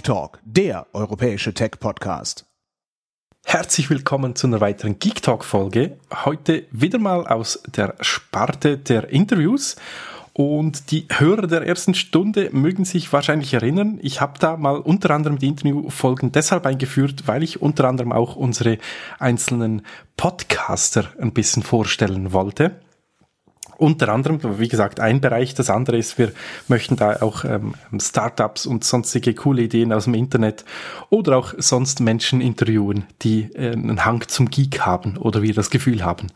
Geek Talk, der europäische Tech-Podcast. Herzlich willkommen zu einer weiteren Geek Talk Folge. Heute wieder mal aus der Sparte der Interviews. Und die Hörer der ersten Stunde mögen sich wahrscheinlich erinnern, ich habe da mal unter anderem die Interviewfolgen deshalb eingeführt, weil ich unter anderem auch unsere einzelnen Podcaster ein bisschen vorstellen wollte unter anderem, wie gesagt, ein Bereich. Das andere ist, wir möchten da auch ähm, Startups und sonstige coole Ideen aus dem Internet oder auch sonst Menschen interviewen, die äh, einen Hang zum Geek haben oder wir das Gefühl haben.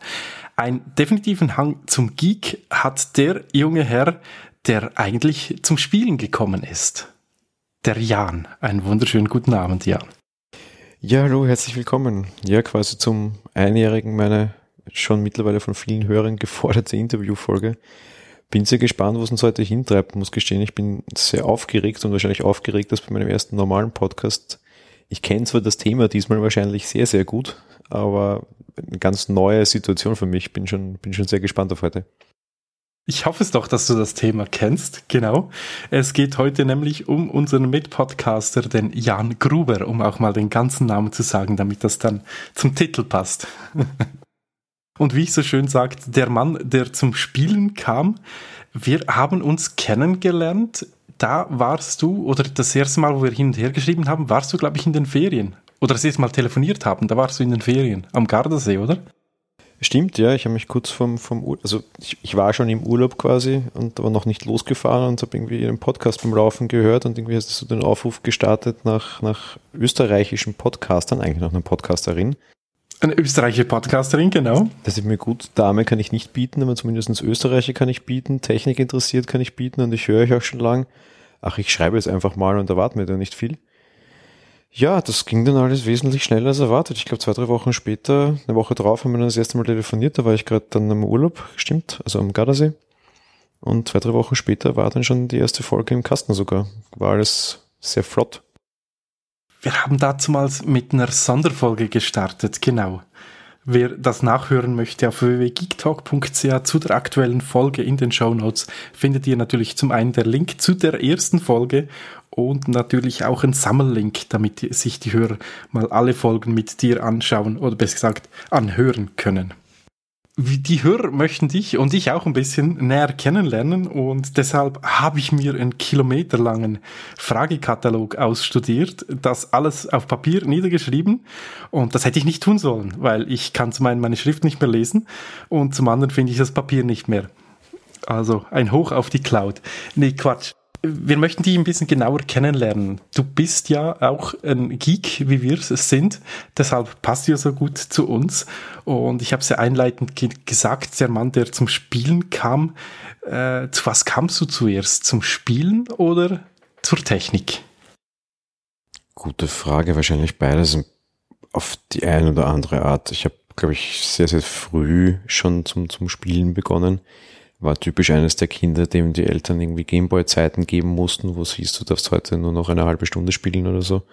Ein definitiven Hang zum Geek hat der junge Herr, der eigentlich zum Spielen gekommen ist. Der Jan. Einen wunderschönen guten Abend, Jan. Ja, hallo, herzlich willkommen. Ja, quasi zum Einjährigen meiner schon mittlerweile von vielen Hörern geforderte Interviewfolge. Bin sehr gespannt, was uns heute hintreibt. Muss gestehen, ich bin sehr aufgeregt und wahrscheinlich aufgeregt als bei meinem ersten normalen Podcast. Ich kenne zwar das Thema diesmal wahrscheinlich sehr, sehr gut, aber eine ganz neue Situation für mich. Bin schon, bin schon sehr gespannt auf heute. Ich hoffe es doch, dass du das Thema kennst. Genau. Es geht heute nämlich um unseren Mitpodcaster, den Jan Gruber, um auch mal den ganzen Namen zu sagen, damit das dann zum Titel passt. Und wie ich so schön sagt, der Mann, der zum Spielen kam, wir haben uns kennengelernt. Da warst du, oder das erste Mal, wo wir hin und her geschrieben haben, warst du, glaube ich, in den Ferien. Oder das erste Mal telefoniert haben, da warst du in den Ferien, am Gardasee, oder? Stimmt, ja. Ich habe mich kurz vom, vom Urlaub, also ich, ich, war schon im Urlaub quasi und war noch nicht losgefahren und habe irgendwie einen Podcast beim Laufen gehört und irgendwie hast du den Aufruf gestartet nach, nach österreichischen Podcastern, eigentlich noch einer Podcasterin, eine österreichische Podcasterin, genau. Das ist mir gut. Dame kann ich nicht bieten, aber zumindest Österreicher kann ich bieten. Technik interessiert kann ich bieten und ich höre euch auch schon lang. Ach, ich schreibe jetzt einfach mal und erwarte mir da nicht viel. Ja, das ging dann alles wesentlich schneller als erwartet. Ich glaube, zwei, drei Wochen später, eine Woche drauf, haben wir dann das erste Mal telefoniert. Da war ich gerade dann am Urlaub, stimmt, also am Gardasee. Und zwei, drei Wochen später war dann schon die erste Folge im Kasten sogar. War alles sehr flott. Wir haben damals mit einer Sonderfolge gestartet, genau. Wer das nachhören möchte, auf www.geektalk.ch zu der aktuellen Folge in den Show Notes findet ihr natürlich zum einen der Link zu der ersten Folge und natürlich auch ein Sammellink, damit sich die Hörer mal alle Folgen mit dir anschauen oder besser gesagt anhören können die Hörer möchten dich und ich auch ein bisschen näher kennenlernen und deshalb habe ich mir einen kilometerlangen Fragekatalog ausstudiert, das alles auf Papier niedergeschrieben und das hätte ich nicht tun sollen, weil ich kann zum einen meine Schrift nicht mehr lesen und zum anderen finde ich das Papier nicht mehr. Also ein Hoch auf die Cloud. Nee, Quatsch wir möchten dich ein bisschen genauer kennenlernen. Du bist ja auch ein Geek, wie wir es sind. Deshalb passt du ja so gut zu uns. Und ich habe es ja einleitend ge gesagt, der Mann, der zum Spielen kam. Äh, zu was kamst du zuerst? Zum Spielen oder zur Technik? Gute Frage. Wahrscheinlich beides auf die eine oder andere Art. Ich habe, glaube ich, sehr, sehr früh schon zum, zum Spielen begonnen war typisch eines der Kinder, dem die Eltern irgendwie Gameboy-Zeiten geben mussten, wo es hieß, du darfst heute nur noch eine halbe Stunde spielen oder so.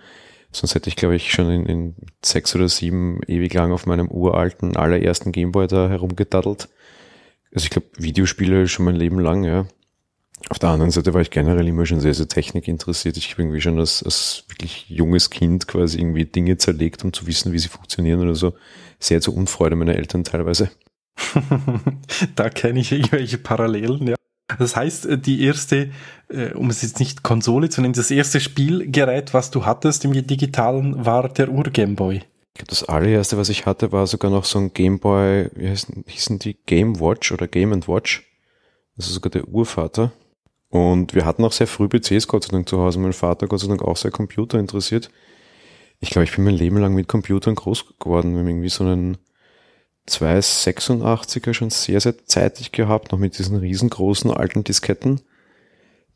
Sonst hätte ich, glaube ich, schon in, in sechs oder sieben ewig lang auf meinem uralten, allerersten Gameboy da herumgedaddelt. Also ich glaube, Videospiele schon mein Leben lang, ja. Auf der anderen Seite war ich generell immer schon sehr, sehr Technik interessiert. Ich habe irgendwie schon als, als wirklich junges Kind quasi irgendwie Dinge zerlegt, um zu wissen, wie sie funktionieren oder so. Sehr zur Unfreude meiner Eltern teilweise. da kenne ich irgendwelche Parallelen, ja. Das heißt, äh, die erste, äh, um es jetzt nicht Konsole zu nennen, das erste Spielgerät, was du hattest im digitalen, war der Ur-Gameboy. Ich glaube, das allererste, was ich hatte, war sogar noch so ein Gameboy, wie heißen, hießen die Game Watch oder Game and Watch. Das ist sogar der Urvater. Und wir hatten auch sehr früh PCs, Gott sei Dank, zu Hause. Mein Vater, Gott sei Dank, auch sehr Computer interessiert. Ich glaube, ich bin mein Leben lang mit Computern groß geworden. Wir haben irgendwie so einen 286er schon sehr, sehr zeitig gehabt, noch mit diesen riesengroßen alten Disketten.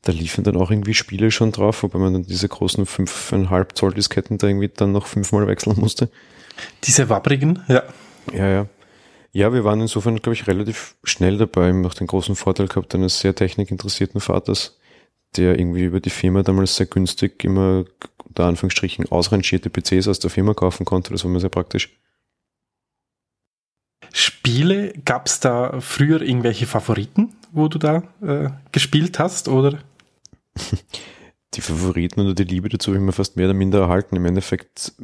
Da liefen dann auch irgendwie Spiele schon drauf, wobei man dann diese großen 5,5 Zoll Disketten da irgendwie dann noch fünfmal wechseln musste. Diese wabbrigen, ja. Ja, ja. Ja, wir waren insofern, glaube ich, relativ schnell dabei. Ich habe den großen Vorteil gehabt eines sehr technikinteressierten Vaters, der irgendwie über die Firma damals sehr günstig immer unter Anführungsstrichen ausrangierte PCs aus der Firma kaufen konnte. Das war mir sehr praktisch. Spiele, gab es da früher irgendwelche Favoriten, wo du da äh, gespielt hast, oder? die Favoriten oder die Liebe dazu habe ich mir fast mehr oder minder erhalten. Im Endeffekt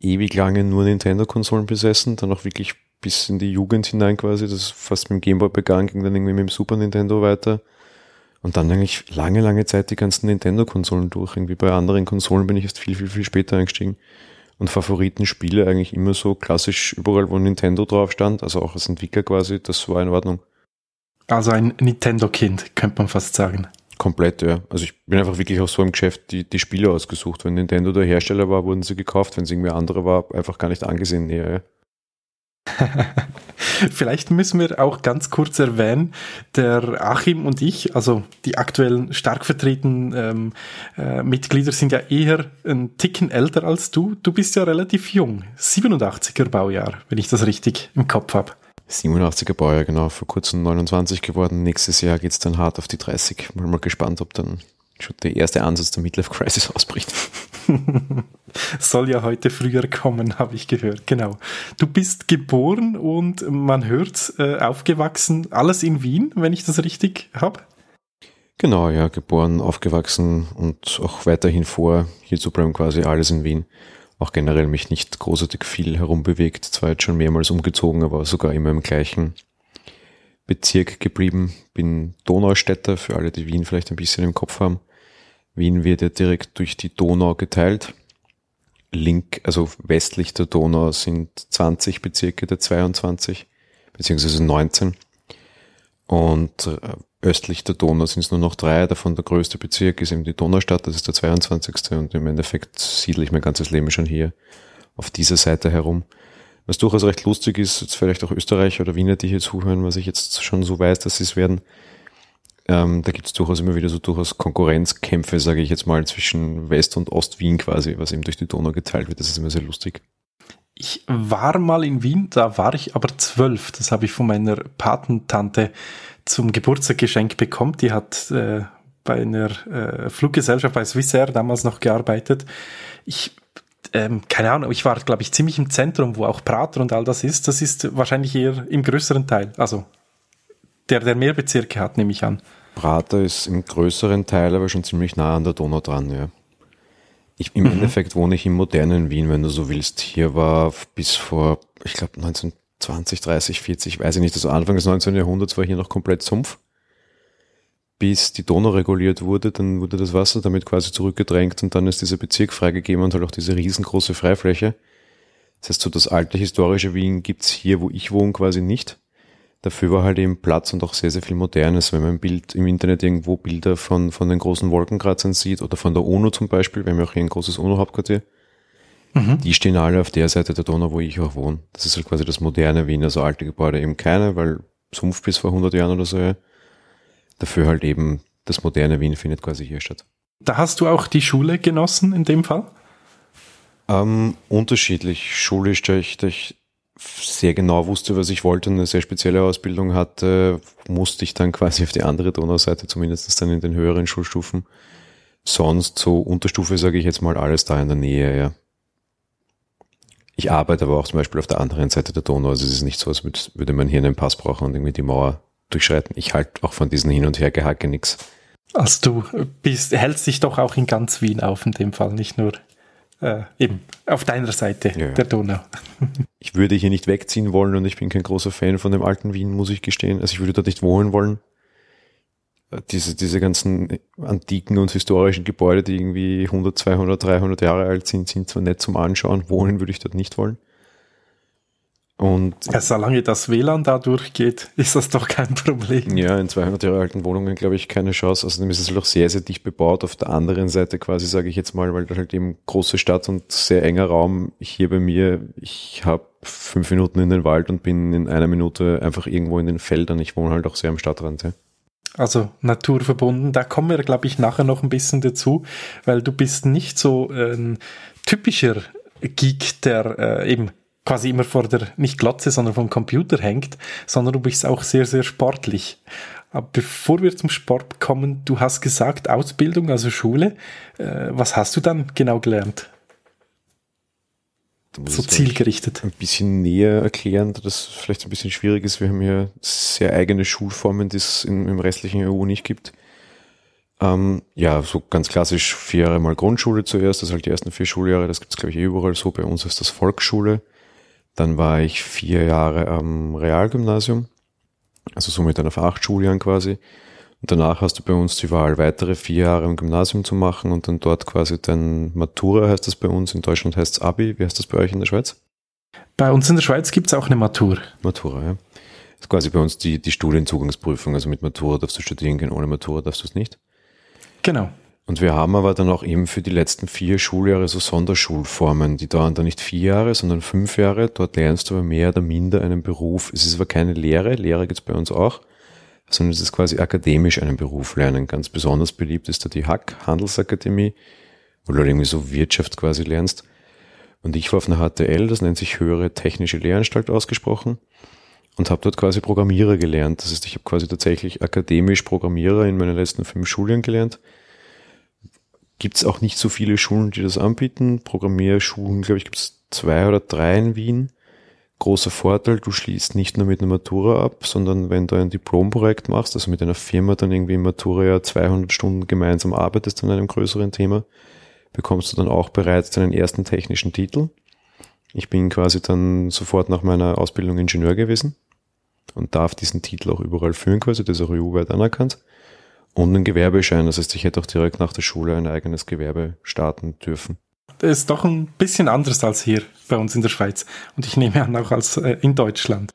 ewig lange nur Nintendo-Konsolen besessen, dann auch wirklich bis in die Jugend hinein quasi, das ist fast mit dem Gameboy begangen, ging dann irgendwie mit dem Super Nintendo weiter. Und dann eigentlich lange, lange Zeit die ganzen Nintendo-Konsolen durch. Irgendwie bei anderen Konsolen bin ich erst viel, viel, viel später eingestiegen. Und Favoritenspiele eigentlich immer so klassisch überall, wo Nintendo drauf stand, also auch als Entwickler quasi, das war in Ordnung. Also ein Nintendo-Kind, könnte man fast sagen. Komplett, ja. Also ich bin einfach wirklich auch so im Geschäft die, die Spiele ausgesucht. Wenn Nintendo der Hersteller war, wurden sie gekauft. Wenn es irgendwie andere war, einfach gar nicht angesehen näher. Ja. Vielleicht müssen wir auch ganz kurz erwähnen, der Achim und ich, also die aktuellen stark vertretenen ähm, äh, Mitglieder sind ja eher ein Ticken älter als du. Du bist ja relativ jung, 87er Baujahr, wenn ich das richtig im Kopf habe. 87er Baujahr, genau, vor kurzem 29 geworden. Nächstes Jahr geht es dann hart auf die 30. Mal mal gespannt, ob dann schon der erste Ansatz der Midlife Crisis ausbricht. Soll ja heute früher kommen, habe ich gehört. Genau. Du bist geboren und man hört, äh, aufgewachsen, alles in Wien, wenn ich das richtig habe. Genau, ja, geboren, aufgewachsen und auch weiterhin vor, hier zu bleiben quasi alles in Wien. Auch generell mich nicht großartig viel herumbewegt, zwar jetzt schon mehrmals umgezogen, aber sogar immer im gleichen Bezirk geblieben. Bin Donaustädter, für alle, die Wien vielleicht ein bisschen im Kopf haben. Wien wird ja direkt durch die Donau geteilt. Link, also westlich der Donau sind 20 Bezirke der 22, beziehungsweise 19. Und äh, östlich der Donau sind es nur noch drei. Davon der größte Bezirk ist eben die Donaustadt, das ist der 22. Und im Endeffekt siedle ich mein ganzes Leben schon hier auf dieser Seite herum. Was durchaus recht lustig ist, jetzt vielleicht auch Österreicher oder Wiener, die hier zuhören, was ich jetzt schon so weiß, dass sie es werden, ähm, da gibt es durchaus immer wieder so durchaus Konkurrenzkämpfe, sage ich jetzt mal, zwischen West- und Ost-Wien quasi, was eben durch die Donau geteilt wird. Das ist immer sehr lustig. Ich war mal in Wien, da war ich aber zwölf. Das habe ich von meiner Patentante zum Geburtstag geschenkt bekommen. Die hat äh, bei einer äh, Fluggesellschaft bei Swissair damals noch gearbeitet. Ich ähm, keine Ahnung, ich war, glaube ich, ziemlich im Zentrum, wo auch Prater und all das ist. Das ist wahrscheinlich eher im größeren Teil, also der, der mehr Bezirke hat, nehme ich an. Prater ist im größeren Teil aber schon ziemlich nah an der Donau dran, ja. Ich, Im mhm. Endeffekt wohne ich im modernen Wien, wenn du so willst. Hier war bis vor, ich glaube 1920, 30, 40, weiß ich nicht, also Anfang des 19. Jahrhunderts war hier noch komplett Sumpf. Bis die Donau reguliert wurde, dann wurde das Wasser damit quasi zurückgedrängt und dann ist dieser Bezirk freigegeben und halt auch diese riesengroße Freifläche. Das heißt, so das alte historische Wien gibt's hier, wo ich wohne, quasi nicht. Dafür war halt eben Platz und auch sehr, sehr viel Modernes. Wenn man ein Bild im Internet irgendwo Bilder von, von den großen Wolkenkratzern sieht oder von der UNO zum Beispiel, wir haben ja auch hier ein großes UNO-Hauptquartier, mhm. die stehen alle auf der Seite der Donau, wo ich auch wohne. Das ist halt quasi das moderne Wien, also alte Gebäude eben keine, weil Sumpf bis vor 100 Jahren oder so. Ja. Dafür halt eben das moderne Wien findet quasi hier statt. Da hast du auch die Schule genossen in dem Fall? Ähm, unterschiedlich. Schulisch, da ich sehr genau wusste, was ich wollte und eine sehr spezielle Ausbildung hatte, musste ich dann quasi auf die andere Donauseite, zumindest dann in den höheren Schulstufen. Sonst so Unterstufe, sage ich jetzt mal, alles da in der Nähe, ja. Ich arbeite aber auch zum Beispiel auf der anderen Seite der Donau, also es ist nicht so, als würde man hier einen Pass brauchen und irgendwie die Mauer durchschreiten. Ich halte auch von diesen Hin- und Hergehacke nichts. Also du bist, hältst dich doch auch in ganz Wien auf in dem Fall, nicht nur äh, eben auf deiner Seite ja, der Donau. ich würde hier nicht wegziehen wollen und ich bin kein großer Fan von dem alten Wien, muss ich gestehen. Also ich würde dort nicht wohnen wollen. Äh, diese, diese ganzen antiken und historischen Gebäude, die irgendwie 100, 200, 300 Jahre alt sind, sind zwar nett zum Anschauen. Wohnen würde ich dort nicht wollen. Und ja, solange das WLAN da durchgeht, ist das doch kein Problem. Ja, in 200 Jahre alten Wohnungen glaube ich keine Chance. Außerdem ist es auch sehr, sehr dicht bebaut. Auf der anderen Seite quasi, sage ich jetzt mal, weil da halt eben große Stadt und sehr enger Raum. Hier bei mir, ich habe fünf Minuten in den Wald und bin in einer Minute einfach irgendwo in den Feldern. Ich wohne halt auch sehr am Stadtrand. Ja. Also naturverbunden, da kommen wir, glaube ich, nachher noch ein bisschen dazu, weil du bist nicht so ein typischer Geek, der äh, eben quasi immer vor der, nicht Glotze, sondern vom Computer hängt, sondern du bist auch sehr, sehr sportlich. Aber bevor wir zum Sport kommen, du hast gesagt, Ausbildung, also Schule. Äh, was hast du dann genau gelernt? So zielgerichtet. Ein bisschen näher erklären, dass das vielleicht ein bisschen schwierig ist. Wir haben hier sehr eigene Schulformen, die es im restlichen EU nicht gibt. Ähm, ja, so ganz klassisch vier Jahre mal Grundschule zuerst, das sind halt die ersten vier Schuljahre, das gibt's glaube ich eh überall so, bei uns ist das Volksschule. Dann war ich vier Jahre am Realgymnasium, also somit dann auf acht Schuljahren quasi. Und danach hast du bei uns die Wahl, weitere vier Jahre im Gymnasium zu machen und dann dort quasi dein Matura heißt das bei uns, in Deutschland heißt es Abi. Wie heißt das bei euch in der Schweiz? Bei uns in der Schweiz gibt's auch eine Matur. Matura, ja. Das ist quasi bei uns die, die Studienzugangsprüfung. Also mit Matura darfst du studieren gehen, ohne Matura darfst du es nicht. Genau. Und wir haben aber dann auch eben für die letzten vier Schuljahre so Sonderschulformen, die dauern dann nicht vier Jahre, sondern fünf Jahre. Dort lernst du aber mehr oder minder einen Beruf. Es ist aber keine Lehre, Lehre gibt's bei uns auch, sondern es ist quasi akademisch einen Beruf lernen. Ganz besonders beliebt ist da die Hack, Handelsakademie, wo du irgendwie so Wirtschaft quasi lernst. Und ich war auf einer HTL, das nennt sich Höhere Technische Lehranstalt ausgesprochen und habe dort quasi Programmierer gelernt. Das heißt, ich habe quasi tatsächlich akademisch Programmierer in meinen letzten fünf Schulen gelernt. Gibt es auch nicht so viele Schulen, die das anbieten. Programmierschulen, glaube ich, gibt es zwei oder drei in Wien. Großer Vorteil, du schließt nicht nur mit einer Matura ab, sondern wenn du ein Diplomprojekt machst, also mit einer Firma dann irgendwie im Matura ja 200 Stunden gemeinsam arbeitest an einem größeren Thema, bekommst du dann auch bereits deinen ersten technischen Titel. Ich bin quasi dann sofort nach meiner Ausbildung Ingenieur gewesen und darf diesen Titel auch überall führen quasi, das ist auch EU-weit anerkannt. Und einen Gewerbeschein, das heißt, ich hätte auch direkt nach der Schule ein eigenes Gewerbe starten dürfen. Das ist doch ein bisschen anders als hier bei uns in der Schweiz. Und ich nehme an, auch als äh, in Deutschland.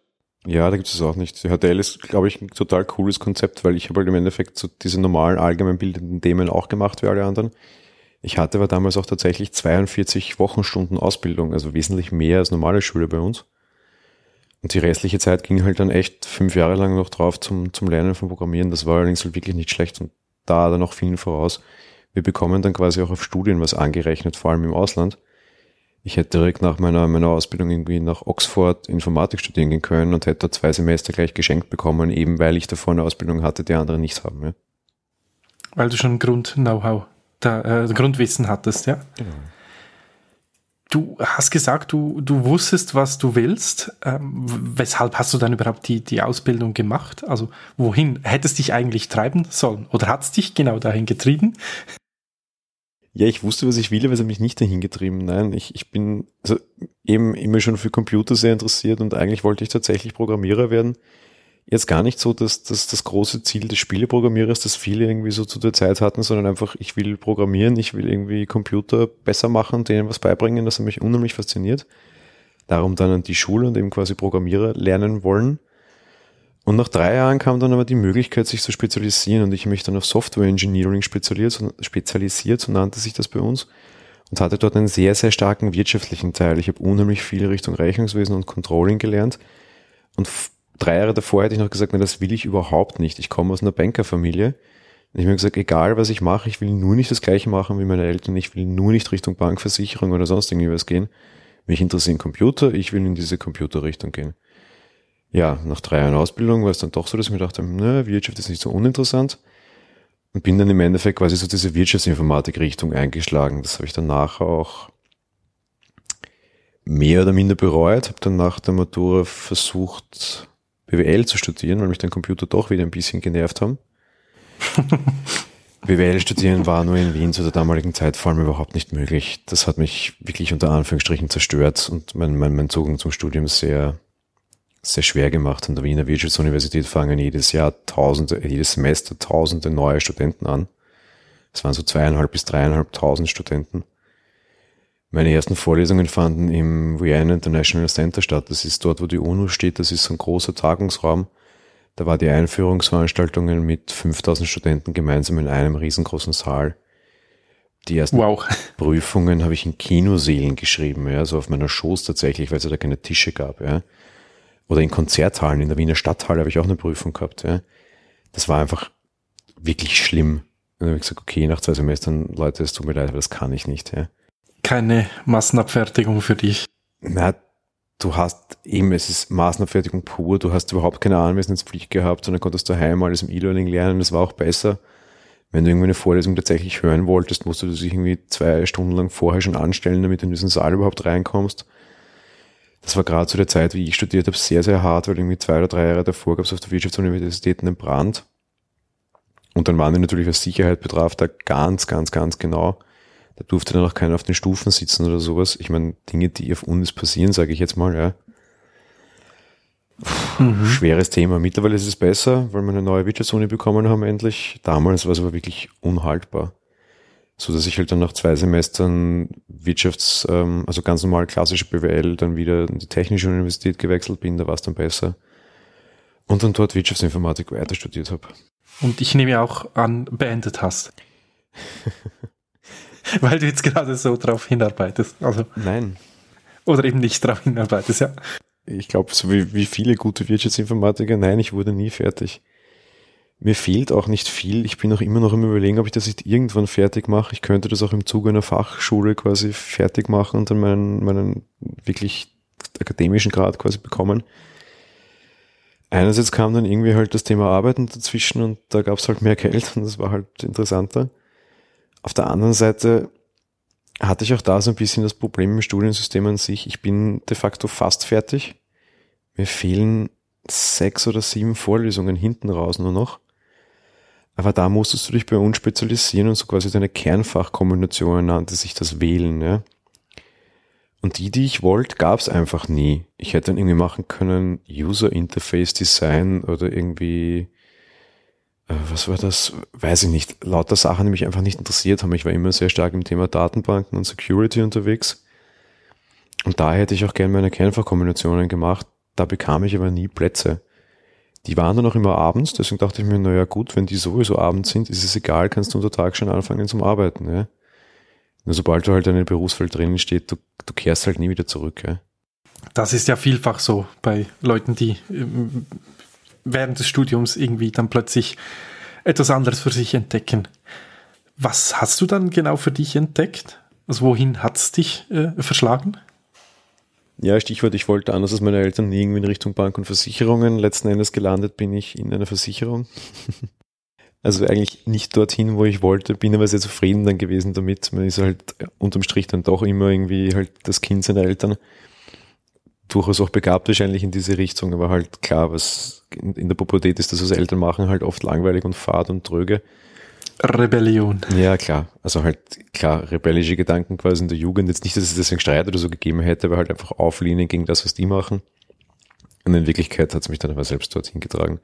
Ja, da gibt es auch nicht. Die HTL ist, glaube ich, ein total cooles Konzept, weil ich habe halt im Endeffekt so diese normalen allgemeinbildenden Themen auch gemacht wie alle anderen. Ich hatte aber damals auch tatsächlich 42 Wochenstunden Ausbildung, also wesentlich mehr als normale Schule bei uns. Und die restliche Zeit ging halt dann echt fünf Jahre lang noch drauf zum, zum Lernen von Programmieren. Das war allerdings halt wirklich nicht schlecht und da dann noch vielen voraus. Wir bekommen dann quasi auch auf Studien was angerechnet, vor allem im Ausland. Ich hätte direkt nach meiner, meiner Ausbildung irgendwie nach Oxford Informatik studieren gehen können und hätte da zwei Semester gleich geschenkt bekommen, eben weil ich davor eine Ausbildung hatte, die anderen nichts haben. Ja. Weil du schon Grund-Know-how, äh, Grundwissen hattest, ja? Genau. Du hast gesagt, du, du wusstest, was du willst. Ähm, weshalb hast du dann überhaupt die, die Ausbildung gemacht? Also wohin hättest dich eigentlich treiben sollen? Oder hat es dich genau dahin getrieben? Ja, ich wusste, was ich will, aber es hat mich nicht dahin getrieben. Nein, ich, ich bin also eben immer schon für Computer sehr interessiert und eigentlich wollte ich tatsächlich Programmierer werden jetzt gar nicht so, dass, dass das große Ziel des Spieleprogrammierers, das viele irgendwie so zu der Zeit hatten, sondern einfach, ich will programmieren, ich will irgendwie Computer besser machen, denen was beibringen, das hat mich unheimlich fasziniert. Darum dann an die Schule und eben quasi Programmierer lernen wollen. Und nach drei Jahren kam dann aber die Möglichkeit, sich zu spezialisieren und ich mich dann auf Software Engineering spezialisiert, spezialisiert, so nannte sich das bei uns und hatte dort einen sehr, sehr starken wirtschaftlichen Teil. Ich habe unheimlich viel Richtung Rechnungswesen und Controlling gelernt und drei Jahre davor hätte ich noch gesagt, na, das will ich überhaupt nicht. Ich komme aus einer Bankerfamilie. Und ich habe gesagt, egal was ich mache, ich will nur nicht das gleiche machen wie meine Eltern. Ich will nur nicht Richtung Bankversicherung oder sonst irgendwie was gehen. Mich interessieren Computer, ich will in diese Computerrichtung gehen. Ja, nach drei Jahren Ausbildung war es dann doch so, dass ich mir dachte, na, Wirtschaft ist nicht so uninteressant. Und bin dann im Endeffekt quasi so diese Wirtschaftsinformatik-Richtung eingeschlagen. Das habe ich danach auch mehr oder minder bereut. Habe dann nach der Matura versucht, BWL zu studieren, weil mich dein Computer doch wieder ein bisschen genervt haben. BWL studieren war nur in Wien zu der damaligen Zeit vor allem überhaupt nicht möglich. Das hat mich wirklich unter Anführungsstrichen zerstört und mein, mein, mein Zugang zum Studium sehr, sehr schwer gemacht. An der Wiener Wirtschaftsuniversität fangen jedes Jahr tausende, jedes Semester tausende neue Studenten an. Es waren so zweieinhalb bis dreieinhalbtausend Studenten. Meine ersten Vorlesungen fanden im Vienna International Center statt. Das ist dort, wo die UNO steht. Das ist so ein großer Tagungsraum. Da war die Einführungsveranstaltungen mit 5000 Studenten gemeinsam in einem riesengroßen Saal. Die ersten wow. Prüfungen habe ich in Kinoseelen geschrieben, ja, so auf meiner Schoß tatsächlich, weil es da keine Tische gab, ja. Oder in Konzerthallen, in der Wiener Stadthalle habe ich auch eine Prüfung gehabt, ja. Das war einfach wirklich schlimm. Und dann habe ich gesagt, okay, nach zwei Semestern, Leute, es tut mir leid, aber das kann ich nicht, ja keine Massenabfertigung für dich. Na, du hast eben, es ist Massenabfertigung pur, du hast überhaupt keine Anwesenheitspflicht gehabt, sondern konntest daheim alles im E-Learning lernen, das war auch besser. Wenn du irgendwie eine Vorlesung tatsächlich hören wolltest, musst du dich irgendwie zwei Stunden lang vorher schon anstellen, damit du in diesen Saal überhaupt reinkommst. Das war gerade zu der Zeit, wie ich studiert habe, sehr, sehr hart, weil irgendwie zwei oder drei Jahre davor gab es auf der Wirtschaftsuniversität einen Brand. Und dann waren die natürlich, was Sicherheit betraf, da ganz, ganz, ganz genau. Da durfte dann auch keiner auf den Stufen sitzen oder sowas. Ich meine, Dinge, die auf Unis passieren, sage ich jetzt mal, ja. Mhm. Schweres Thema. Mittlerweile ist es besser, weil wir eine neue Wirtschaftsuni bekommen haben endlich. Damals war es aber wirklich unhaltbar. So dass ich halt dann nach zwei Semestern Wirtschafts-, ähm, also ganz normal klassische BWL, dann wieder in die Technische Universität gewechselt bin, da war es dann besser. Und dann dort Wirtschaftsinformatik weiter studiert habe. Und ich nehme auch an, beendet hast. Weil du jetzt gerade so drauf hinarbeitest. Also, Nein. Oder eben nicht drauf hinarbeitest, ja. Ich glaube, so wie, wie viele gute Wirtschaftsinformatiker, nein, ich wurde nie fertig. Mir fehlt auch nicht viel. Ich bin auch immer noch im Überlegen, ob ich das nicht irgendwann fertig mache. Ich könnte das auch im Zuge einer Fachschule quasi fertig machen und dann meinen, meinen wirklich akademischen Grad quasi bekommen. Einerseits kam dann irgendwie halt das Thema Arbeiten dazwischen und da gab es halt mehr Geld und das war halt interessanter. Auf der anderen Seite hatte ich auch da so ein bisschen das Problem im Studiensystem an sich. Ich bin de facto fast fertig. Mir fehlen sechs oder sieben Vorlesungen hinten raus nur noch. Aber da musstest du dich bei uns spezialisieren und so quasi deine Kernfachkombinationen nannte sich das Wählen. Ja? Und die, die ich wollte, gab es einfach nie. Ich hätte dann irgendwie machen können User Interface Design oder irgendwie was war das? Weiß ich nicht. Lauter Sachen, die mich einfach nicht interessiert haben. Ich war immer sehr stark im Thema Datenbanken und Security unterwegs. Und da hätte ich auch gerne meine Kernfachkombinationen gemacht. Da bekam ich aber nie Plätze. Die waren dann auch immer abends, deswegen dachte ich mir, naja gut, wenn die sowieso abends sind, ist es egal, kannst du unter Tag schon anfangen zum Arbeiten. Ja? Nur sobald du halt in einem Berufsfeld drinnen steht, du, du kehrst halt nie wieder zurück. Ja? Das ist ja vielfach so bei Leuten, die ähm, während des Studiums irgendwie dann plötzlich etwas anderes für sich entdecken. Was hast du dann genau für dich entdeckt? Also wohin hat es dich äh, verschlagen? Ja, Stichwort, ich wollte anders als meine Eltern nie irgendwie in Richtung Bank und Versicherungen. Letzten Endes gelandet bin ich in einer Versicherung. also eigentlich nicht dorthin, wo ich wollte, bin aber sehr zufrieden dann gewesen damit. Man ist halt unterm Strich dann doch immer irgendwie halt das Kind seiner Eltern durchaus auch begabt wahrscheinlich in diese Richtung, aber halt klar, was in, der Pubertät ist, das, was Eltern machen, halt oft langweilig und fad und tröge. Rebellion. Ja, klar. Also halt, klar, rebellische Gedanken quasi in der Jugend. Jetzt nicht, dass es deswegen Streit oder so gegeben hätte, aber halt einfach auflehnen gegen das, was die machen. Und in Wirklichkeit hat es mich dann aber selbst dorthin getragen.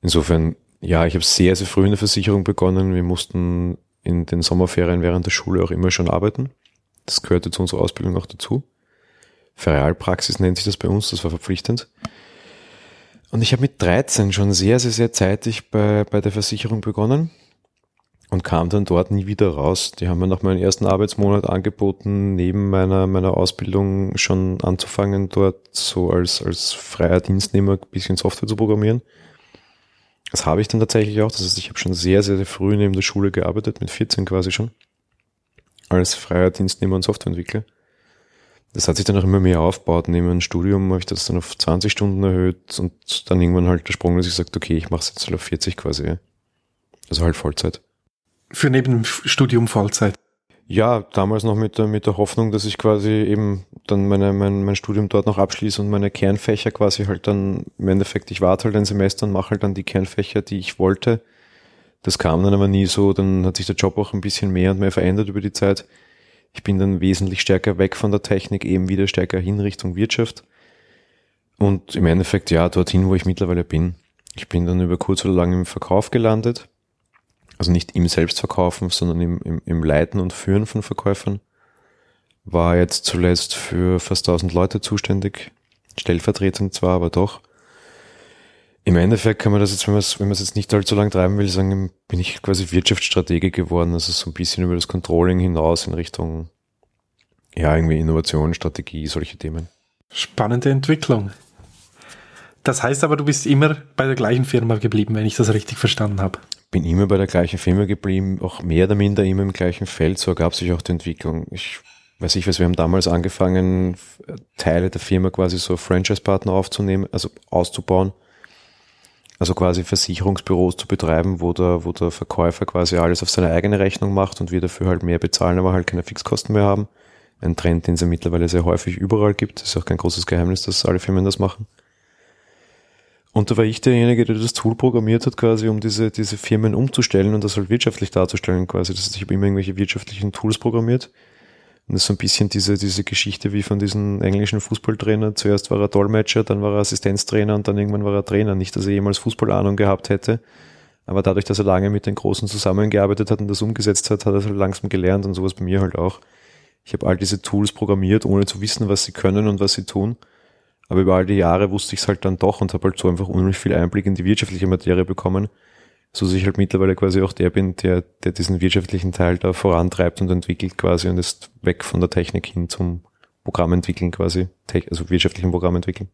Insofern, ja, ich habe sehr, sehr früh in der Versicherung begonnen. Wir mussten in den Sommerferien während der Schule auch immer schon arbeiten. Das gehörte zu unserer Ausbildung auch dazu. Ferialpraxis nennt sich das bei uns, das war verpflichtend. Und ich habe mit 13 schon sehr, sehr, sehr zeitig bei, bei der Versicherung begonnen und kam dann dort nie wieder raus. Die haben mir nach meinem ersten Arbeitsmonat angeboten, neben meiner, meiner Ausbildung schon anzufangen, dort so als, als freier Dienstnehmer ein bisschen Software zu programmieren. Das habe ich dann tatsächlich auch. Das heißt, ich habe schon sehr, sehr, sehr früh neben der Schule gearbeitet, mit 14 quasi schon, als freier Dienstnehmer und Softwareentwickler. Das hat sich dann auch immer mehr aufgebaut. Neben dem Studium habe ich das dann auf 20 Stunden erhöht und dann irgendwann halt der Sprung, dass ich sagte, okay, ich mache es jetzt halt auf 40 quasi. Also halt Vollzeit. Für neben dem Studium Vollzeit? Ja, damals noch mit der, mit der Hoffnung, dass ich quasi eben dann meine, mein, mein Studium dort noch abschließe und meine Kernfächer quasi halt dann im Endeffekt, ich warte halt ein Semester und mache halt dann die Kernfächer, die ich wollte. Das kam dann aber nie so, dann hat sich der Job auch ein bisschen mehr und mehr verändert über die Zeit. Ich bin dann wesentlich stärker weg von der Technik, eben wieder stärker hin Richtung Wirtschaft. Und im Endeffekt, ja, dorthin, wo ich mittlerweile bin. Ich bin dann über kurz oder lang im Verkauf gelandet. Also nicht im Selbstverkaufen, sondern im, im, im Leiten und Führen von Verkäufern. War jetzt zuletzt für fast 1000 Leute zuständig. Stellvertretend zwar, aber doch. Im Endeffekt kann man das jetzt, wenn man es, wenn man es jetzt nicht allzu lang treiben will, sagen, bin ich quasi Wirtschaftsstratege geworden, also so ein bisschen über das Controlling hinaus in Richtung, ja, irgendwie Innovation, Strategie, solche Themen. Spannende Entwicklung. Das heißt aber, du bist immer bei der gleichen Firma geblieben, wenn ich das richtig verstanden habe. Bin immer bei der gleichen Firma geblieben, auch mehr oder minder immer im gleichen Feld, so ergab sich auch die Entwicklung. Ich weiß ich was, wir haben damals angefangen, Teile der Firma quasi so Franchise-Partner aufzunehmen, also auszubauen also quasi Versicherungsbüros zu betreiben, wo der, wo der Verkäufer quasi alles auf seine eigene Rechnung macht und wir dafür halt mehr bezahlen, aber halt keine Fixkosten mehr haben. Ein Trend, den es ja mittlerweile sehr häufig überall gibt. Ist auch kein großes Geheimnis, dass alle Firmen das machen. Und da war ich derjenige, der das Tool programmiert hat, quasi, um diese, diese Firmen umzustellen und das halt wirtschaftlich darzustellen, quasi. Das heißt, ich habe immer irgendwelche wirtschaftlichen Tools programmiert. Und das ist so ein bisschen diese, diese Geschichte wie von diesem englischen Fußballtrainer. Zuerst war er Dolmetscher, dann war er Assistenztrainer und dann irgendwann war er Trainer. Nicht, dass er jemals Fußballahnung gehabt hätte. Aber dadurch, dass er lange mit den Großen zusammengearbeitet hat und das umgesetzt hat, hat er halt langsam gelernt und sowas bei mir halt auch. Ich habe all diese Tools programmiert, ohne zu wissen, was sie können und was sie tun. Aber über all die Jahre wusste ich es halt dann doch und habe halt so einfach unheimlich viel Einblick in die wirtschaftliche Materie bekommen, so dass ich halt mittlerweile quasi auch der bin, der, der diesen wirtschaftlichen Teil da vorantreibt und entwickelt quasi und ist weg von der Technik hin zum Programmentwickeln quasi, also wirtschaftlichen Programm entwickeln.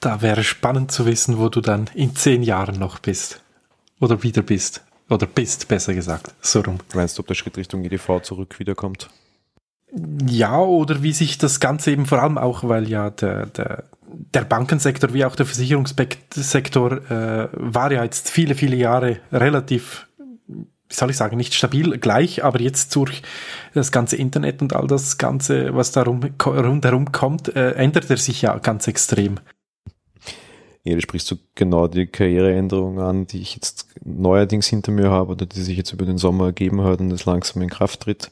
Da wäre spannend zu wissen, wo du dann in zehn Jahren noch bist. Oder wieder bist. Oder bist, besser gesagt. So rum. Meinst du, ob der Schritt Richtung EDV zurück wiederkommt? Ja, oder wie sich das Ganze eben vor allem auch, weil ja der, der, der Bankensektor wie auch der Versicherungssektor äh, war ja jetzt viele, viele Jahre relativ, wie soll ich sagen, nicht stabil gleich, aber jetzt durch das ganze Internet und all das Ganze, was darum rundherum kommt, äh, ändert er sich ja ganz extrem. Ja, du sprichst du genau die Karriereänderung an, die ich jetzt neuerdings hinter mir habe oder die sich jetzt über den Sommer ergeben hat und das langsam in Kraft tritt.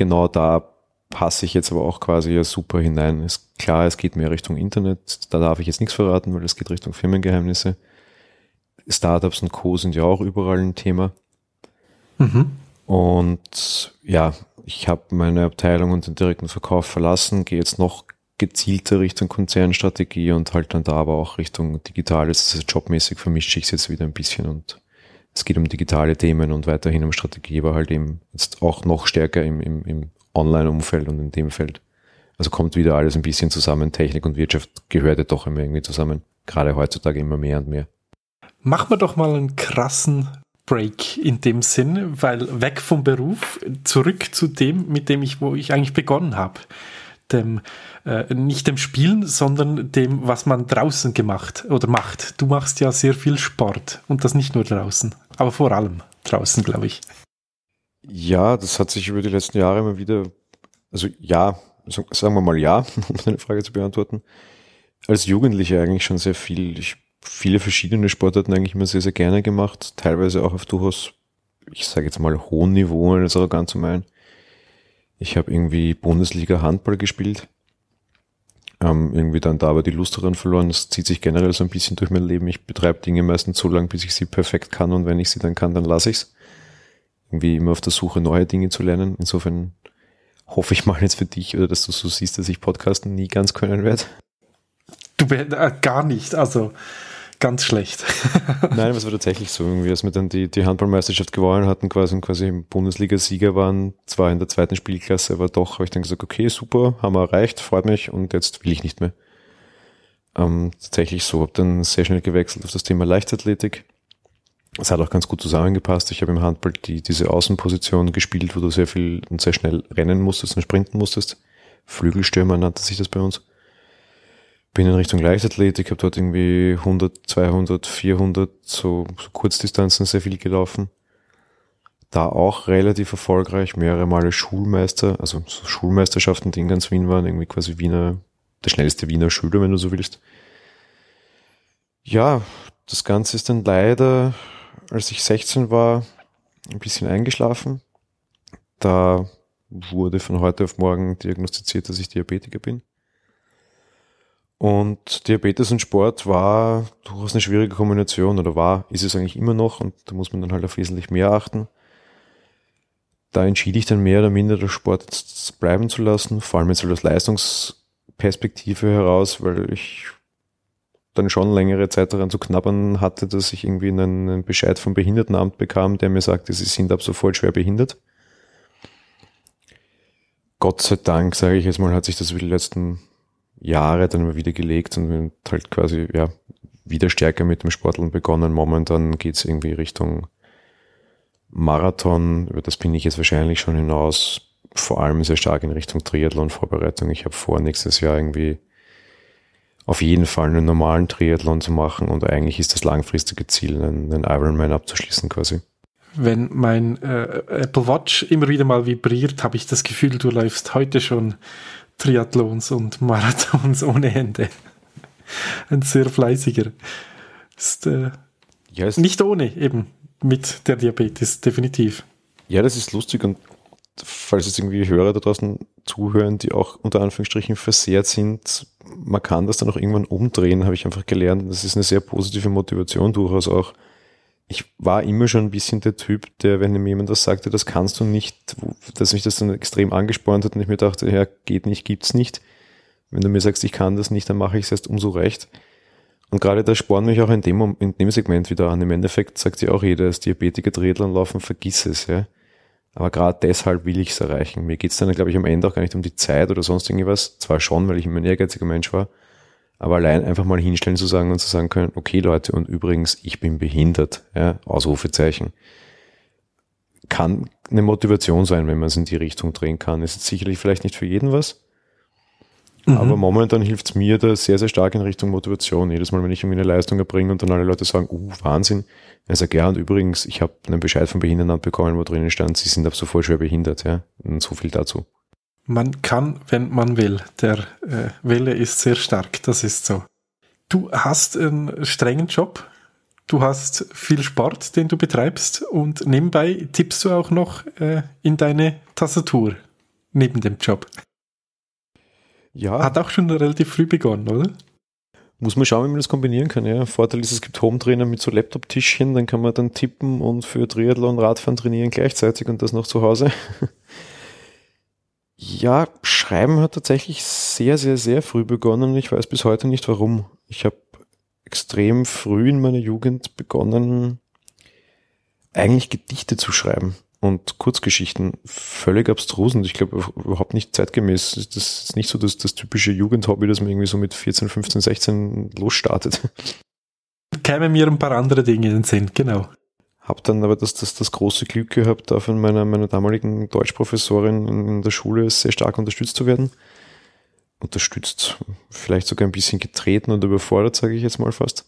Genau da passe ich jetzt aber auch quasi ja super hinein. Ist klar, es geht mehr Richtung Internet, da darf ich jetzt nichts verraten, weil es geht Richtung Firmengeheimnisse. Startups und Co. sind ja auch überall ein Thema. Mhm. Und ja, ich habe meine Abteilung und den direkten Verkauf verlassen, gehe jetzt noch gezielter Richtung Konzernstrategie und halt dann da aber auch Richtung Digitales. Also jobmäßig vermische ich es jetzt wieder ein bisschen und es geht um digitale Themen und weiterhin um Strategie, aber halt eben jetzt auch noch stärker im, im, im Online-Umfeld und in dem Feld. Also kommt wieder alles ein bisschen zusammen. Technik und Wirtschaft gehört ja doch immer irgendwie zusammen. Gerade heutzutage immer mehr und mehr. Machen wir doch mal einen krassen Break in dem Sinn, weil weg vom Beruf, zurück zu dem, mit dem ich, wo ich eigentlich begonnen habe. Dem, äh, nicht dem Spielen, sondern dem, was man draußen gemacht oder macht. Du machst ja sehr viel Sport und das nicht nur draußen, aber vor allem draußen, glaube ich. Ja, das hat sich über die letzten Jahre immer wieder, also ja, sagen wir mal ja, um deine Frage zu beantworten. Als Jugendlicher eigentlich schon sehr viel. Ich viele verschiedene Sportarten eigentlich immer sehr, sehr gerne gemacht. Teilweise auch auf durchaus, ich sage jetzt mal, hohen Niveau, das auch ganz zu meinen. Ich habe irgendwie Bundesliga Handball gespielt. Ähm, irgendwie dann da aber die Lust daran verloren. Das zieht sich generell so ein bisschen durch mein Leben. Ich betreibe Dinge meistens so lange, bis ich sie perfekt kann und wenn ich sie dann kann, dann lasse ich's irgendwie immer auf der Suche, neue Dinge zu lernen. Insofern hoffe ich mal jetzt für dich oder dass du so siehst, dass ich Podcasten nie ganz können werde. Du äh, gar nicht, also ganz schlecht. Nein, es war tatsächlich so, irgendwie, als wir dann die, die Handballmeisterschaft gewonnen hatten, quasi und quasi im Bundesliga-Sieger waren, zwar in der zweiten Spielklasse, aber doch habe ich dann gesagt, okay, super, haben wir erreicht, freut mich und jetzt will ich nicht mehr. Ähm, tatsächlich so, habe dann sehr schnell gewechselt auf das Thema Leichtathletik es hat auch ganz gut zusammengepasst. Ich habe im Handball die, diese Außenposition gespielt, wo du sehr viel und sehr schnell rennen musstest und sprinten musstest. Flügelstürmer nannte sich das bei uns. Bin in Richtung Leichtathletik, habe dort irgendwie 100, 200, 400, so, so Kurzdistanzen sehr viel gelaufen. Da auch relativ erfolgreich, mehrere Male Schulmeister, also so Schulmeisterschaften, die in ganz Wien waren, irgendwie quasi Wiener, der schnellste Wiener Schüler, wenn du so willst. Ja, das Ganze ist dann leider als ich 16 war, ein bisschen eingeschlafen. Da wurde von heute auf morgen diagnostiziert, dass ich Diabetiker bin. Und Diabetes und Sport war durchaus eine schwierige Kombination oder war, ist es eigentlich immer noch und da muss man dann halt auf wesentlich mehr achten. Da entschied ich dann mehr oder minder, das Sport jetzt bleiben zu lassen, vor allem jetzt aus Leistungsperspektive heraus, weil ich dann schon längere Zeit daran zu knabbern hatte, dass ich irgendwie einen Bescheid vom Behindertenamt bekam, der mir sagte, sie sind ab sofort schwer behindert. Gott sei Dank, sage ich jetzt mal, hat sich das über die letzten Jahre dann immer wieder gelegt und halt quasi ja wieder stärker mit dem Sporteln begonnen. Momentan geht's irgendwie Richtung Marathon, über das bin ich jetzt wahrscheinlich schon hinaus, vor allem sehr stark in Richtung Triathlon-Vorbereitung. Ich habe vor, nächstes Jahr irgendwie auf jeden Fall einen normalen Triathlon zu machen und eigentlich ist das langfristige Ziel, einen, einen Ironman abzuschließen quasi. Wenn mein äh, Apple Watch immer wieder mal vibriert, habe ich das Gefühl, du läufst heute schon Triathlons und Marathons ohne Ende. Ein sehr fleißiger. Ist äh, ist nicht ohne eben mit der Diabetes, definitiv. Ja, das ist lustig und falls es irgendwie Hörer da draußen zuhören, die auch unter Anführungsstrichen versehrt sind, man kann das dann auch irgendwann umdrehen, habe ich einfach gelernt. Das ist eine sehr positive Motivation durchaus auch. Ich war immer schon ein bisschen der Typ, der, wenn mir jemand das sagte, das kannst du nicht, dass mich das dann extrem angespornt hat und ich mir dachte, ja, geht nicht, gibt's nicht. Wenn du mir sagst, ich kann das nicht, dann mache ich es erst umso recht. Und gerade das spornt mich auch in dem, in dem Segment wieder an. Im Endeffekt sagt ja auch jeder, als Diabetiker Triathlon laufen, vergiss es, ja. Aber gerade deshalb will ich es erreichen. Mir geht es dann, glaube ich, am Ende auch gar nicht um die Zeit oder sonst irgendwas. Zwar schon, weil ich immer ein ehrgeiziger Mensch war, aber allein einfach mal hinstellen zu sagen und zu sagen können, okay Leute, und übrigens, ich bin behindert, ja, Ausrufezeichen. Kann eine Motivation sein, wenn man es in die Richtung drehen kann. Ist sicherlich vielleicht nicht für jeden was, Mhm. Aber momentan hilft es mir da sehr, sehr stark in Richtung Motivation. Jedes Mal, wenn ich irgendwie eine Leistung erbringe und dann alle Leute sagen, uh, Wahnsinn. Er sagt, ja, und übrigens, ich habe einen Bescheid vom Behindertenamt bekommen, wo drinnen stand, Sie sind ab sofort schwer behindert. Ja? Und so viel dazu. Man kann, wenn man will. Der äh, Wille ist sehr stark, das ist so. Du hast einen strengen Job, du hast viel Sport, den du betreibst und nebenbei tippst du auch noch äh, in deine Tastatur neben dem Job. Ja. Hat auch schon relativ früh begonnen, oder? Muss man schauen, wie man das kombinieren kann. Ja. Vorteil ist, es gibt Home-Trainer mit so Laptop-Tischchen, dann kann man dann tippen und für Triathlon, Radfahren trainieren gleichzeitig und das noch zu Hause. Ja, Schreiben hat tatsächlich sehr, sehr, sehr früh begonnen. Ich weiß bis heute nicht warum. Ich habe extrem früh in meiner Jugend begonnen, eigentlich Gedichte zu schreiben und Kurzgeschichten völlig abstrus und ich glaube überhaupt nicht zeitgemäß. Das ist nicht so das, das typische Jugendhobby, das man irgendwie so mit 14, 15, 16 losstartet. Kämen mir ein paar andere Dinge in den Sinn, genau. Hab dann aber das, das, das große Glück gehabt, da von meiner, meiner damaligen Deutschprofessorin in der Schule sehr stark unterstützt zu werden. Unterstützt, vielleicht sogar ein bisschen getreten und überfordert, sage ich jetzt mal fast.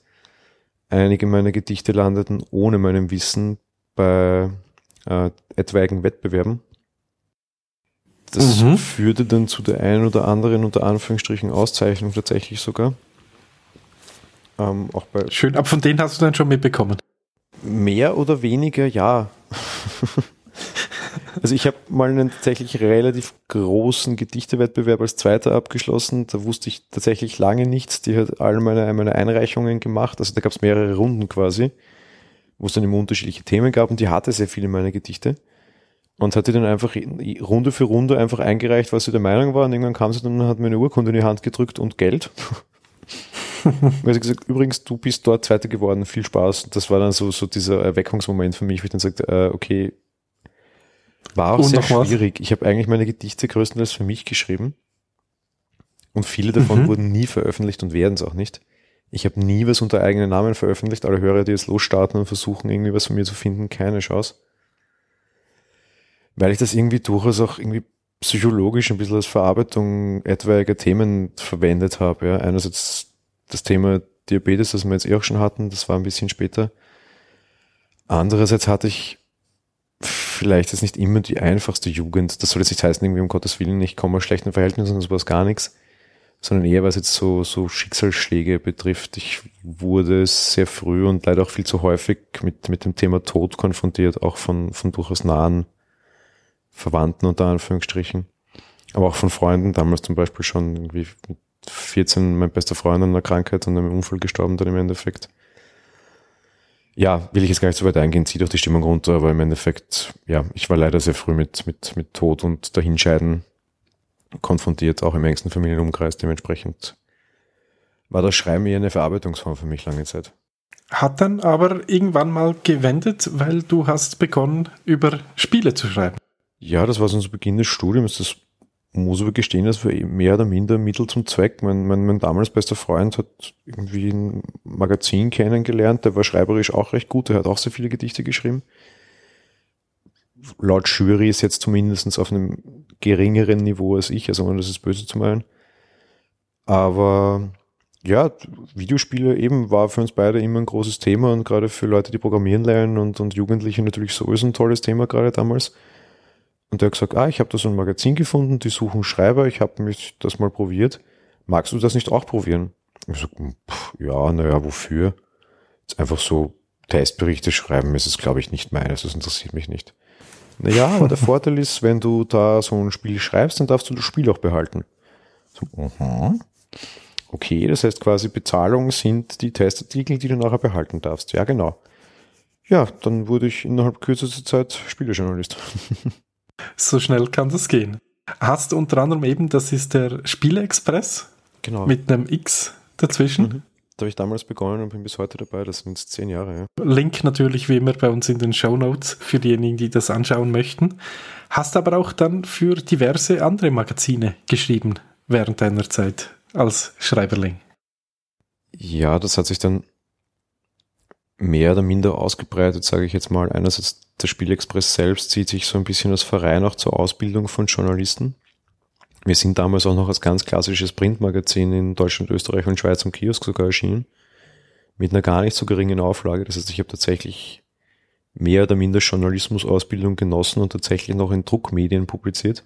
Einige meiner Gedichte landeten ohne meinem Wissen bei äh, etwaigen Wettbewerben. Das mhm. führte dann zu der einen oder anderen unter Anführungsstrichen Auszeichnung tatsächlich sogar. Ähm, auch bei Schön, aber von denen hast du dann schon mitbekommen. Mehr oder weniger, ja. also ich habe mal einen tatsächlich relativ großen Gedichtewettbewerb als Zweiter abgeschlossen. Da wusste ich tatsächlich lange nichts. Die hat alle meine, meine Einreichungen gemacht. Also da gab es mehrere Runden quasi wo es dann immer unterschiedliche Themen gab und die hatte sehr viele meiner Gedichte und hat die dann einfach Runde für Runde einfach eingereicht, was sie der Meinung war und irgendwann kam sie dann und hat mir eine Urkunde in die Hand gedrückt und Geld. Sie gesagt, übrigens, du bist dort Zweiter geworden, viel Spaß. Das war dann so, so dieser Erweckungsmoment für mich, wo ich dann sagte, äh, okay, war auch und sehr schwierig. Was? Ich habe eigentlich meine Gedichte größtenteils für mich geschrieben und viele davon mhm. wurden nie veröffentlicht und werden es auch nicht. Ich habe nie was unter eigenen Namen veröffentlicht. Alle Hörer, die jetzt losstarten und versuchen, irgendwie was von mir zu finden, keine Chance. Weil ich das irgendwie durchaus auch irgendwie psychologisch ein bisschen als Verarbeitung etwaiger Themen verwendet habe. Ja. Einerseits das Thema Diabetes, das wir jetzt eh auch schon hatten, das war ein bisschen später. Andererseits hatte ich vielleicht jetzt nicht immer die einfachste Jugend. Das soll jetzt nicht heißen, irgendwie um Gottes Willen, ich komme aus schlechten Verhältnissen und sowas gar nichts sondern eher was jetzt so, so Schicksalsschläge betrifft. Ich wurde sehr früh und leider auch viel zu häufig mit, mit dem Thema Tod konfrontiert, auch von, von durchaus nahen Verwandten unter Anführungsstrichen. Aber auch von Freunden, damals zum Beispiel schon irgendwie 14 mein bester Freund an einer Krankheit und einem Unfall gestorben dann im Endeffekt. Ja, will ich jetzt gar nicht so weit eingehen, zieht auch die Stimmung runter, aber im Endeffekt, ja, ich war leider sehr früh mit, mit, mit Tod und Dahinscheiden konfrontiert, auch im engsten Familienumkreis. Dementsprechend war das Schreiben eher eine Verarbeitungsform für mich lange Zeit. Hat dann aber irgendwann mal gewendet, weil du hast begonnen, über Spiele zu schreiben. Ja, das war so zu Beginn des Studiums. Das muss aber gestehen, das war mehr oder minder Mittel zum Zweck. Mein, mein, mein damals bester Freund hat irgendwie ein Magazin kennengelernt, der war schreiberisch auch recht gut, der hat auch sehr viele Gedichte geschrieben laut Jury ist jetzt zumindest auf einem geringeren Niveau als ich, also ohne das ist böse zu meinen. Aber ja, Videospiele eben war für uns beide immer ein großes Thema und gerade für Leute, die programmieren lernen und, und Jugendliche natürlich sowieso ein tolles Thema gerade damals. Und der hat gesagt, ah, ich habe da so ein Magazin gefunden, die suchen Schreiber, ich habe mich das mal probiert. Magst du das nicht auch probieren? Ich sag, ja, naja, wofür? Jetzt einfach so Testberichte schreiben ist es, glaube ich, nicht meines. Das interessiert mich nicht. Naja, aber der Vorteil ist, wenn du da so ein Spiel schreibst, dann darfst du das Spiel auch behalten. So, aha. Okay, das heißt quasi Bezahlung sind die Testartikel, die du nachher behalten darfst. Ja, genau. Ja, dann wurde ich innerhalb kürzester Zeit Spielejournalist. so schnell kann das gehen. Hast du unter anderem eben, das ist der Spieleexpress. Genau. Mit einem X dazwischen. Mhm. Da habe ich damals begonnen und bin bis heute dabei. Das sind zehn Jahre. Ja. Link natürlich wie immer bei uns in den Show Notes für diejenigen, die das anschauen möchten. Hast aber auch dann für diverse andere Magazine geschrieben während deiner Zeit als Schreiberling. Ja, das hat sich dann mehr oder minder ausgebreitet, sage ich jetzt mal. Einerseits der Spielexpress selbst zieht sich so ein bisschen als Verein auch zur Ausbildung von Journalisten. Wir sind damals auch noch als ganz klassisches Printmagazin in Deutschland, Österreich und Schweiz am Kiosk sogar erschienen. Mit einer gar nicht so geringen Auflage. Das heißt, ich habe tatsächlich mehr oder minder Journalismusausbildung genossen und tatsächlich noch in Druckmedien publiziert.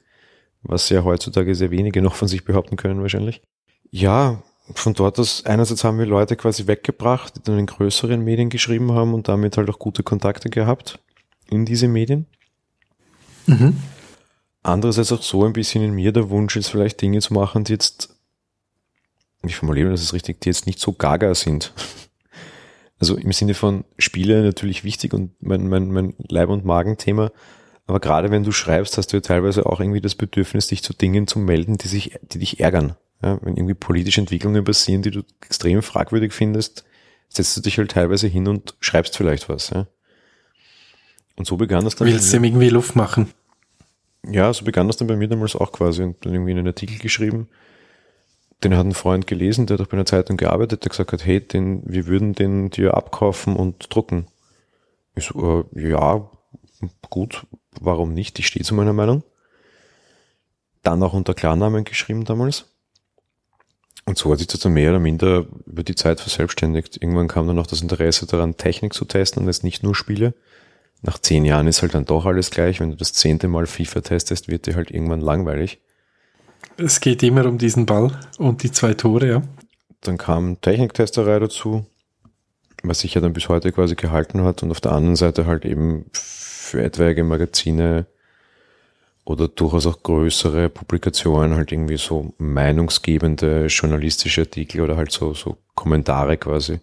Was ja heutzutage sehr wenige noch von sich behaupten können wahrscheinlich. Ja, von dort aus, einerseits haben wir Leute quasi weggebracht, die dann in größeren Medien geschrieben haben und damit halt auch gute Kontakte gehabt in diese Medien. Mhm. Andererseits auch so ein bisschen in mir der Wunsch ist vielleicht Dinge zu machen, die jetzt, ich formuliere das ist richtig, die jetzt nicht so gaga sind. Also im Sinne von Spiele natürlich wichtig und mein, mein, mein Leib- und Magenthema. Aber gerade wenn du schreibst, hast du ja teilweise auch irgendwie das Bedürfnis, dich zu Dingen zu melden, die sich, die dich ärgern. Ja, wenn irgendwie politische Entwicklungen passieren, die du extrem fragwürdig findest, setzt du dich halt teilweise hin und schreibst vielleicht was. Ja. Und so begann das dann. Willst du ihm irgendwie Luft machen? Ja, so begann das dann bei mir damals auch quasi und dann irgendwie einen Artikel geschrieben. Den hat ein Freund gelesen, der hat auch bei einer Zeitung gearbeitet, der gesagt hat, hey, den, wir würden den dir abkaufen und drucken. Ich so, äh, ja, gut, warum nicht? Ich stehe zu meiner Meinung. Dann auch unter Klarnamen geschrieben damals. Und so hat sich das dann mehr oder minder über die Zeit verselbstständigt. Irgendwann kam dann auch das Interesse daran, Technik zu testen und jetzt nicht nur Spiele. Nach zehn Jahren ist halt dann doch alles gleich. Wenn du das zehnte Mal FIFA testest, wird dir halt irgendwann langweilig. Es geht immer um diesen Ball und die zwei Tore, ja. Dann kam Techniktesterei dazu, was sich ja dann bis heute quasi gehalten hat und auf der anderen Seite halt eben für etwaige Magazine oder durchaus auch größere Publikationen halt irgendwie so meinungsgebende journalistische Artikel oder halt so, so Kommentare quasi.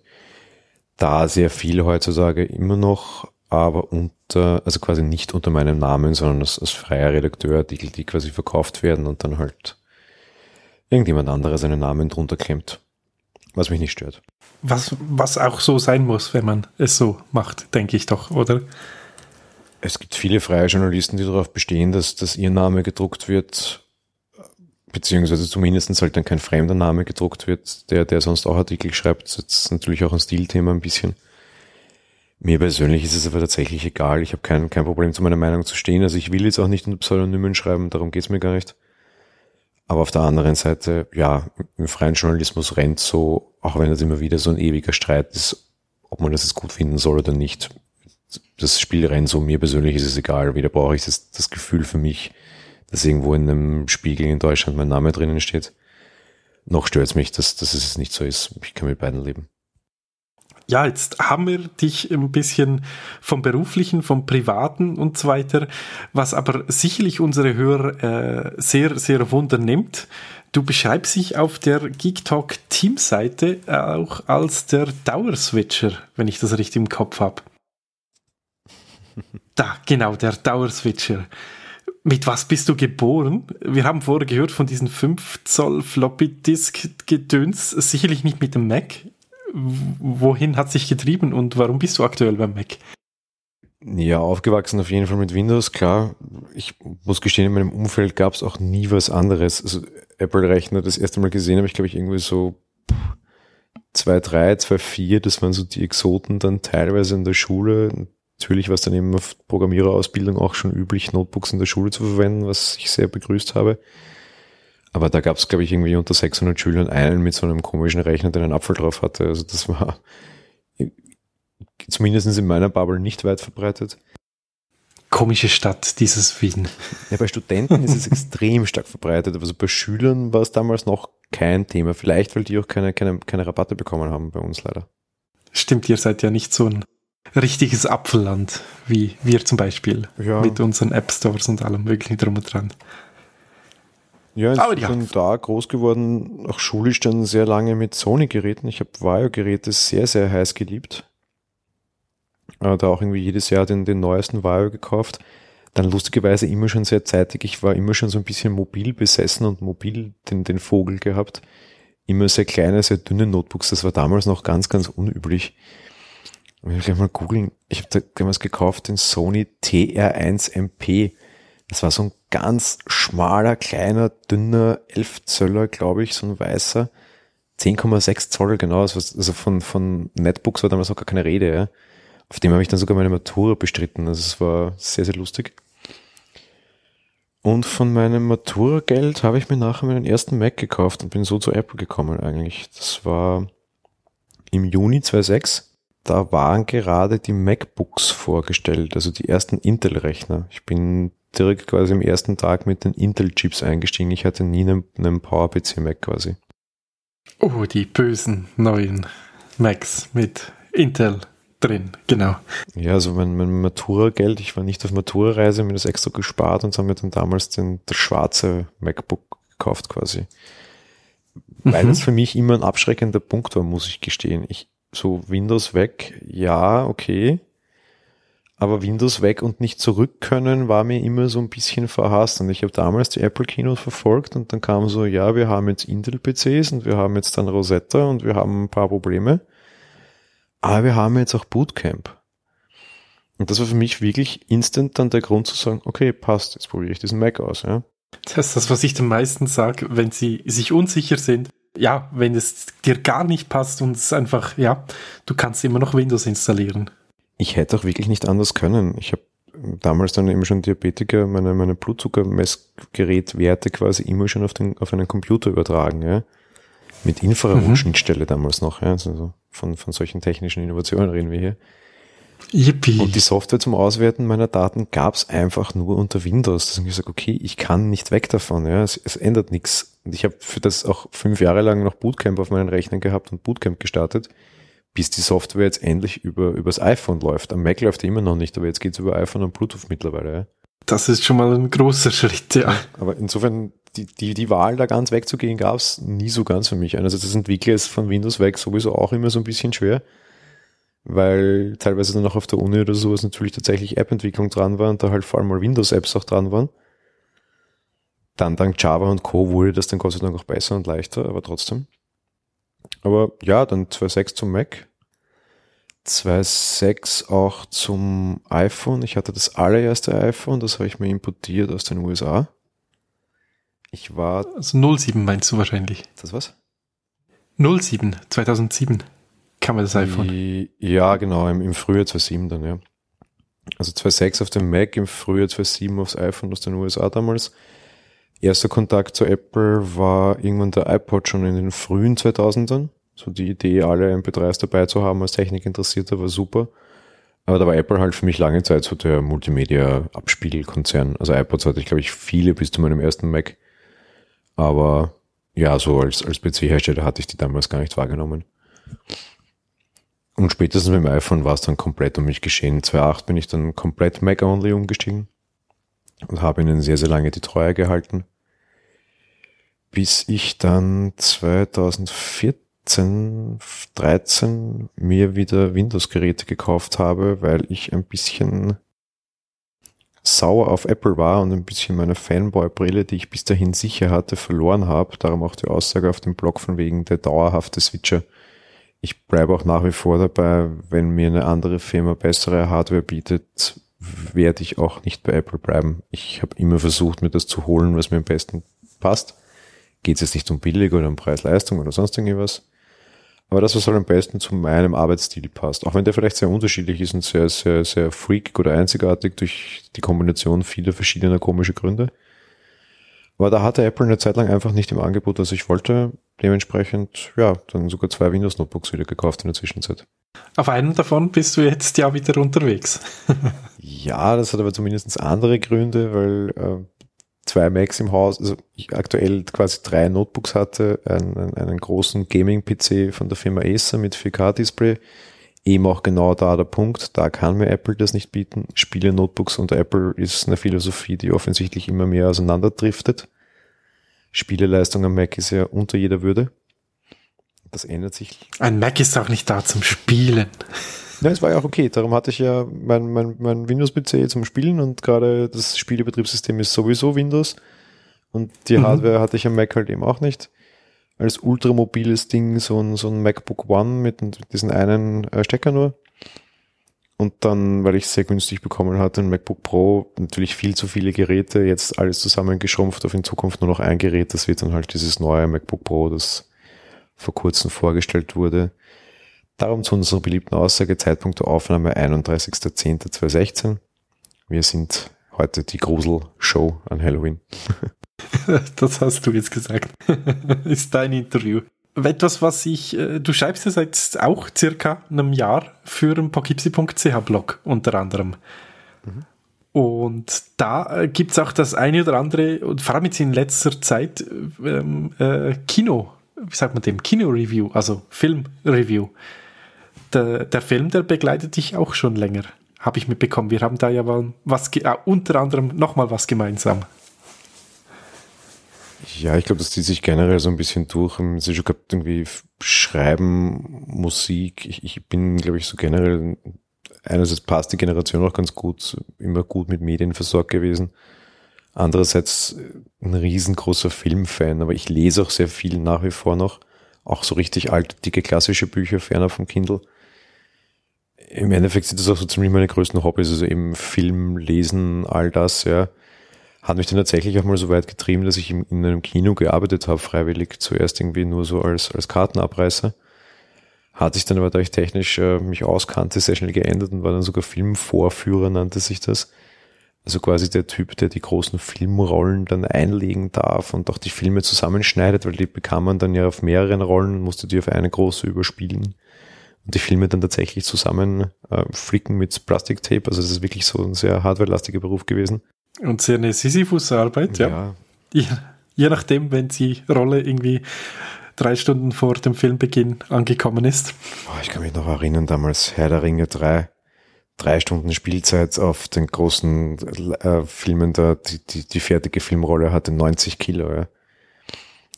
Da sehr viel heutzutage immer noch, aber unter, also quasi nicht unter meinem Namen, sondern als, als freier Redakteur Artikel, die quasi verkauft werden und dann halt irgendjemand anderes seinen Namen drunter klemmt. Was mich nicht stört. Was, was auch so sein muss, wenn man es so macht, denke ich doch, oder? Es gibt viele freie Journalisten, die darauf bestehen, dass, dass ihr Name gedruckt wird, beziehungsweise zumindest halt dann kein fremder Name gedruckt wird, der, der sonst auch Artikel schreibt. Das ist natürlich auch ein Stilthema ein bisschen. Mir persönlich ist es aber tatsächlich egal. Ich habe kein, kein Problem, zu meiner Meinung zu stehen. Also ich will jetzt auch nicht unter Pseudonymen schreiben, darum geht's mir gar nicht. Aber auf der anderen Seite, ja, im freien Journalismus rennt so, auch wenn es immer wieder so ein ewiger Streit ist, ob man das jetzt gut finden soll oder nicht das Spiel rennt so, mir persönlich ist es egal. Weder brauche ich das, das Gefühl für mich, dass irgendwo in einem Spiegel in Deutschland mein Name drinnen steht. Noch stört es mich, dass, dass es nicht so ist. Ich kann mit beiden leben. Ja, jetzt haben wir dich ein bisschen vom beruflichen, vom privaten und so weiter, was aber sicherlich unsere Hörer äh, sehr, sehr wundern nimmt. Du beschreibst dich auf der Geek Talk Teamseite auch als der Dauerswitcher, wenn ich das richtig im Kopf habe. Da, genau, der Dauerswitcher. Mit was bist du geboren? Wir haben vorher gehört von diesen 5 Zoll Floppy Disk Gedöns, sicherlich nicht mit dem Mac. Wohin hat sich getrieben und warum bist du aktuell beim Mac? Ja, aufgewachsen auf jeden Fall mit Windows, klar. Ich muss gestehen, in meinem Umfeld gab es auch nie was anderes. Also Apple-Rechner, das erste Mal gesehen habe ich, glaube ich, irgendwie so 2.3, 2.4, das waren so die Exoten dann teilweise in der Schule. Natürlich war es dann eben auf Programmiererausbildung auch schon üblich, Notebooks in der Schule zu verwenden, was ich sehr begrüßt habe. Aber da gab es, glaube ich, irgendwie unter 600 Schülern einen mit so einem komischen Rechner, der einen Apfel drauf hatte. Also das war zumindest in meiner Bubble nicht weit verbreitet. Komische Stadt, dieses Wien. Ja, bei Studenten ist es extrem stark verbreitet. Also bei Schülern war es damals noch kein Thema. Vielleicht, weil die auch keine, keine, keine Rabatte bekommen haben bei uns leider. Stimmt, ihr seid ja nicht so ein richtiges Apfelland, wie wir zum Beispiel. Ja. Mit unseren App Stores und allem möglichen drum und dran. Ja, ich Aber ja. bin da groß geworden, auch schulisch dann sehr lange mit Sony-Geräten. Ich habe Vario-Geräte sehr, sehr heiß geliebt. Äh, da auch irgendwie jedes Jahr den, den neuesten Vario gekauft. Dann lustigerweise immer schon sehr zeitig. Ich war immer schon so ein bisschen mobil besessen und mobil den, den Vogel gehabt. Immer sehr kleine, sehr dünne Notebooks. Das war damals noch ganz, ganz unüblich. Ich will gleich mal googeln. Ich habe da damals gekauft den Sony TR1 MP. Das war so ein ganz schmaler, kleiner, dünner 11 Zöller, glaube ich, so ein weißer. 10,6 Zoll, genau. Also von, von Netbooks war damals noch gar keine Rede. Ja. Auf dem habe ich dann sogar meine Matura bestritten. Also es war sehr, sehr lustig. Und von meinem Matura-Geld habe ich mir nachher meinen ersten Mac gekauft und bin so zu Apple gekommen eigentlich. Das war im Juni 2006 da waren gerade die MacBooks vorgestellt, also die ersten Intel-Rechner. Ich bin direkt quasi am ersten Tag mit den Intel-Chips eingestiegen. Ich hatte nie einen, einen Power-PC-Mac quasi. Oh, die bösen neuen Macs mit Intel drin, genau. Ja, also mein, mein Matura-Geld, ich war nicht auf Matura-Reise, mir das extra gespart und haben mir dann damals den, das schwarze MacBook gekauft quasi. Weil mhm. das für mich immer ein abschreckender Punkt war, muss ich gestehen. Ich, so Windows weg, ja, okay. Aber Windows weg und nicht zurück können war mir immer so ein bisschen verhasst. Und ich habe damals die Apple Keynote verfolgt und dann kam so, ja, wir haben jetzt Intel-PCs und wir haben jetzt dann Rosetta und wir haben ein paar Probleme. Aber wir haben jetzt auch Bootcamp. Und das war für mich wirklich instant dann der Grund zu sagen, okay, passt, jetzt probiere ich diesen Mac aus. Ja. Das ist das, was ich den meisten sage, wenn sie sich unsicher sind ja, wenn es dir gar nicht passt und es einfach, ja, du kannst immer noch Windows installieren. Ich hätte auch wirklich nicht anders können. Ich habe damals dann immer schon Diabetiker meine, meine Blutzuckermessgerätwerte quasi immer schon auf, den, auf einen Computer übertragen, ja. Mit Infrarotschnittstelle mhm. damals noch, ja. Also von, von solchen technischen Innovationen reden wir hier. Yippie. Und die Software zum Auswerten meiner Daten gab's einfach nur unter Windows. Da habe ich gesagt, okay, ich kann nicht weg davon, ja. Es, es ändert nichts und ich habe für das auch fünf Jahre lang noch Bootcamp auf meinen Rechnern gehabt und Bootcamp gestartet, bis die Software jetzt endlich über übers iPhone läuft. Am Mac läuft die immer noch nicht, aber jetzt geht's über iPhone und Bluetooth mittlerweile. Ja. Das ist schon mal ein großer Schritt, ja. Aber insofern, die, die, die Wahl da ganz wegzugehen, gab's nie so ganz für mich. Also das Entwickeln ist von Windows weg sowieso auch immer so ein bisschen schwer, weil teilweise dann auch auf der Uni oder sowas natürlich tatsächlich App-Entwicklung dran war und da halt vor allem mal Windows-Apps auch dran waren. Dann dank Java und Co. wurde das dann Gott sei Dank auch besser und leichter, aber trotzdem. Aber ja, dann 2.6 zum Mac. 2.6 auch zum iPhone. Ich hatte das allererste iPhone, das habe ich mir importiert aus den USA. Ich war. Also 07 meinst du wahrscheinlich. Das was? 07, 2007 kam das iPhone. Die, ja, genau, im, im Frühjahr 2007 dann, ja. Also 2.6 auf dem Mac, im Frühjahr 2007 aufs iPhone aus den USA damals erster Kontakt zu Apple war irgendwann der iPod schon in den frühen 2000ern. So die Idee, alle MP3s dabei zu haben als Technikinteressierter war super. Aber da war Apple halt für mich lange Zeit so der Multimedia-Abspiegelkonzern. Also iPods hatte ich, glaube ich, viele bis zu meinem ersten Mac. Aber ja, so als, als PC-Hersteller hatte ich die damals gar nicht wahrgenommen. Und spätestens mit dem iPhone war es dann komplett um mich geschehen. 2.8 bin ich dann komplett Mac-only umgestiegen und habe ihnen sehr, sehr lange die Treue gehalten bis ich dann 2014, 13 mir wieder Windows-Geräte gekauft habe, weil ich ein bisschen sauer auf Apple war und ein bisschen meine Fanboy-Brille, die ich bis dahin sicher hatte, verloren habe. Darum auch die Aussage auf dem Blog von wegen der dauerhafte Switcher. Ich bleibe auch nach wie vor dabei, wenn mir eine andere Firma bessere Hardware bietet, werde ich auch nicht bei Apple bleiben. Ich habe immer versucht, mir das zu holen, was mir am besten passt geht es jetzt nicht um billig oder um Preis-Leistung oder sonst irgendwas. Aber das, was halt am besten zu meinem Arbeitsstil passt. Auch wenn der vielleicht sehr unterschiedlich ist und sehr, sehr, sehr freakig oder einzigartig durch die Kombination vieler verschiedener komischer Gründe. Aber da hatte Apple eine Zeit lang einfach nicht im Angebot, was ich wollte. Dementsprechend, ja, dann sogar zwei Windows-Notebooks wieder gekauft in der Zwischenzeit. Auf einem davon bist du jetzt ja wieder unterwegs. ja, das hat aber zumindest andere Gründe, weil äh, zwei Macs im Haus, also ich aktuell quasi drei Notebooks hatte, einen, einen großen Gaming-PC von der Firma Acer mit 4K-Display, eben auch genau da der Punkt, da kann mir Apple das nicht bieten. Spiele-Notebooks und Apple ist eine Philosophie, die offensichtlich immer mehr auseinanderdriftet. Spieleleistung am Mac ist ja unter jeder Würde. Das ändert sich. Ein Mac ist auch nicht da zum Spielen. Ja, es war ja auch okay. Darum hatte ich ja mein, mein, mein Windows-PC zum Spielen und gerade das Spielebetriebssystem ist sowieso Windows. Und die mhm. Hardware hatte ich am Mac halt eben auch nicht. Als ultramobiles Ding so ein, so ein MacBook One mit diesen einen äh, Stecker nur. Und dann, weil ich es sehr günstig bekommen hatte, ein MacBook Pro, natürlich viel zu viele Geräte, jetzt alles zusammengeschrumpft auf in Zukunft nur noch ein Gerät. Das wird dann halt dieses neue MacBook Pro, das vor kurzem vorgestellt wurde. Darum zu unserer beliebten Aussage, Zeitpunkt der Aufnahme 31.10.2016. Wir sind heute die Grusel-Show an Halloween. das hast du jetzt gesagt. Ist dein Interview. Etwas, was ich, äh, du schreibst ja seit auch circa einem Jahr für einen pokipsi.ch Blog unter anderem. Mhm. Und da äh, gibt es auch das eine oder andere, und vor allem jetzt in letzter Zeit, ähm, äh, Kino, wie sagt man dem, Kino-Review, also Film-Review. Der, der Film, der begleitet dich auch schon länger, habe ich mitbekommen. Wir haben da ja was, äh, unter anderem nochmal was gemeinsam. Ja, ich glaube, das zieht sich generell so ein bisschen durch. Es ist schon gehabt, irgendwie Schreiben, Musik. Ich, ich bin, glaube ich, so generell, einerseits passt die Generation auch ganz gut, immer gut mit Medien versorgt gewesen. Andererseits ein riesengroßer Filmfan, aber ich lese auch sehr viel nach wie vor noch. Auch so richtig alte, dicke, klassische Bücher, ferner vom Kindle. Im Endeffekt sind das auch so ziemlich meine größten Hobbys, also eben Film, Lesen, all das, ja hat mich dann tatsächlich auch mal so weit getrieben, dass ich in einem Kino gearbeitet habe, freiwillig, zuerst irgendwie nur so als, als Kartenabreißer. Hatte ich dann aber, da ich technisch äh, mich auskannte, sehr schnell geändert und war dann sogar Filmvorführer, nannte sich das. Also quasi der Typ, der die großen Filmrollen dann einlegen darf und auch die Filme zusammenschneidet, weil die bekam man dann ja auf mehreren Rollen und musste die auf eine große überspielen und die Filme dann tatsächlich zusammen äh, flicken mit Plastiktape. Also das ist wirklich so ein sehr hardwarelastiger Beruf gewesen. Und sehr eine Sisyphus-Arbeit, ja. ja. Je, je nachdem, wenn die Rolle irgendwie drei Stunden vor dem Filmbeginn angekommen ist. Oh, ich kann mich noch erinnern, damals Herr der Ringe 3, drei Stunden Spielzeit auf den großen äh, Filmen, da die, die, die fertige Filmrolle hatte 90 Kilo, ja.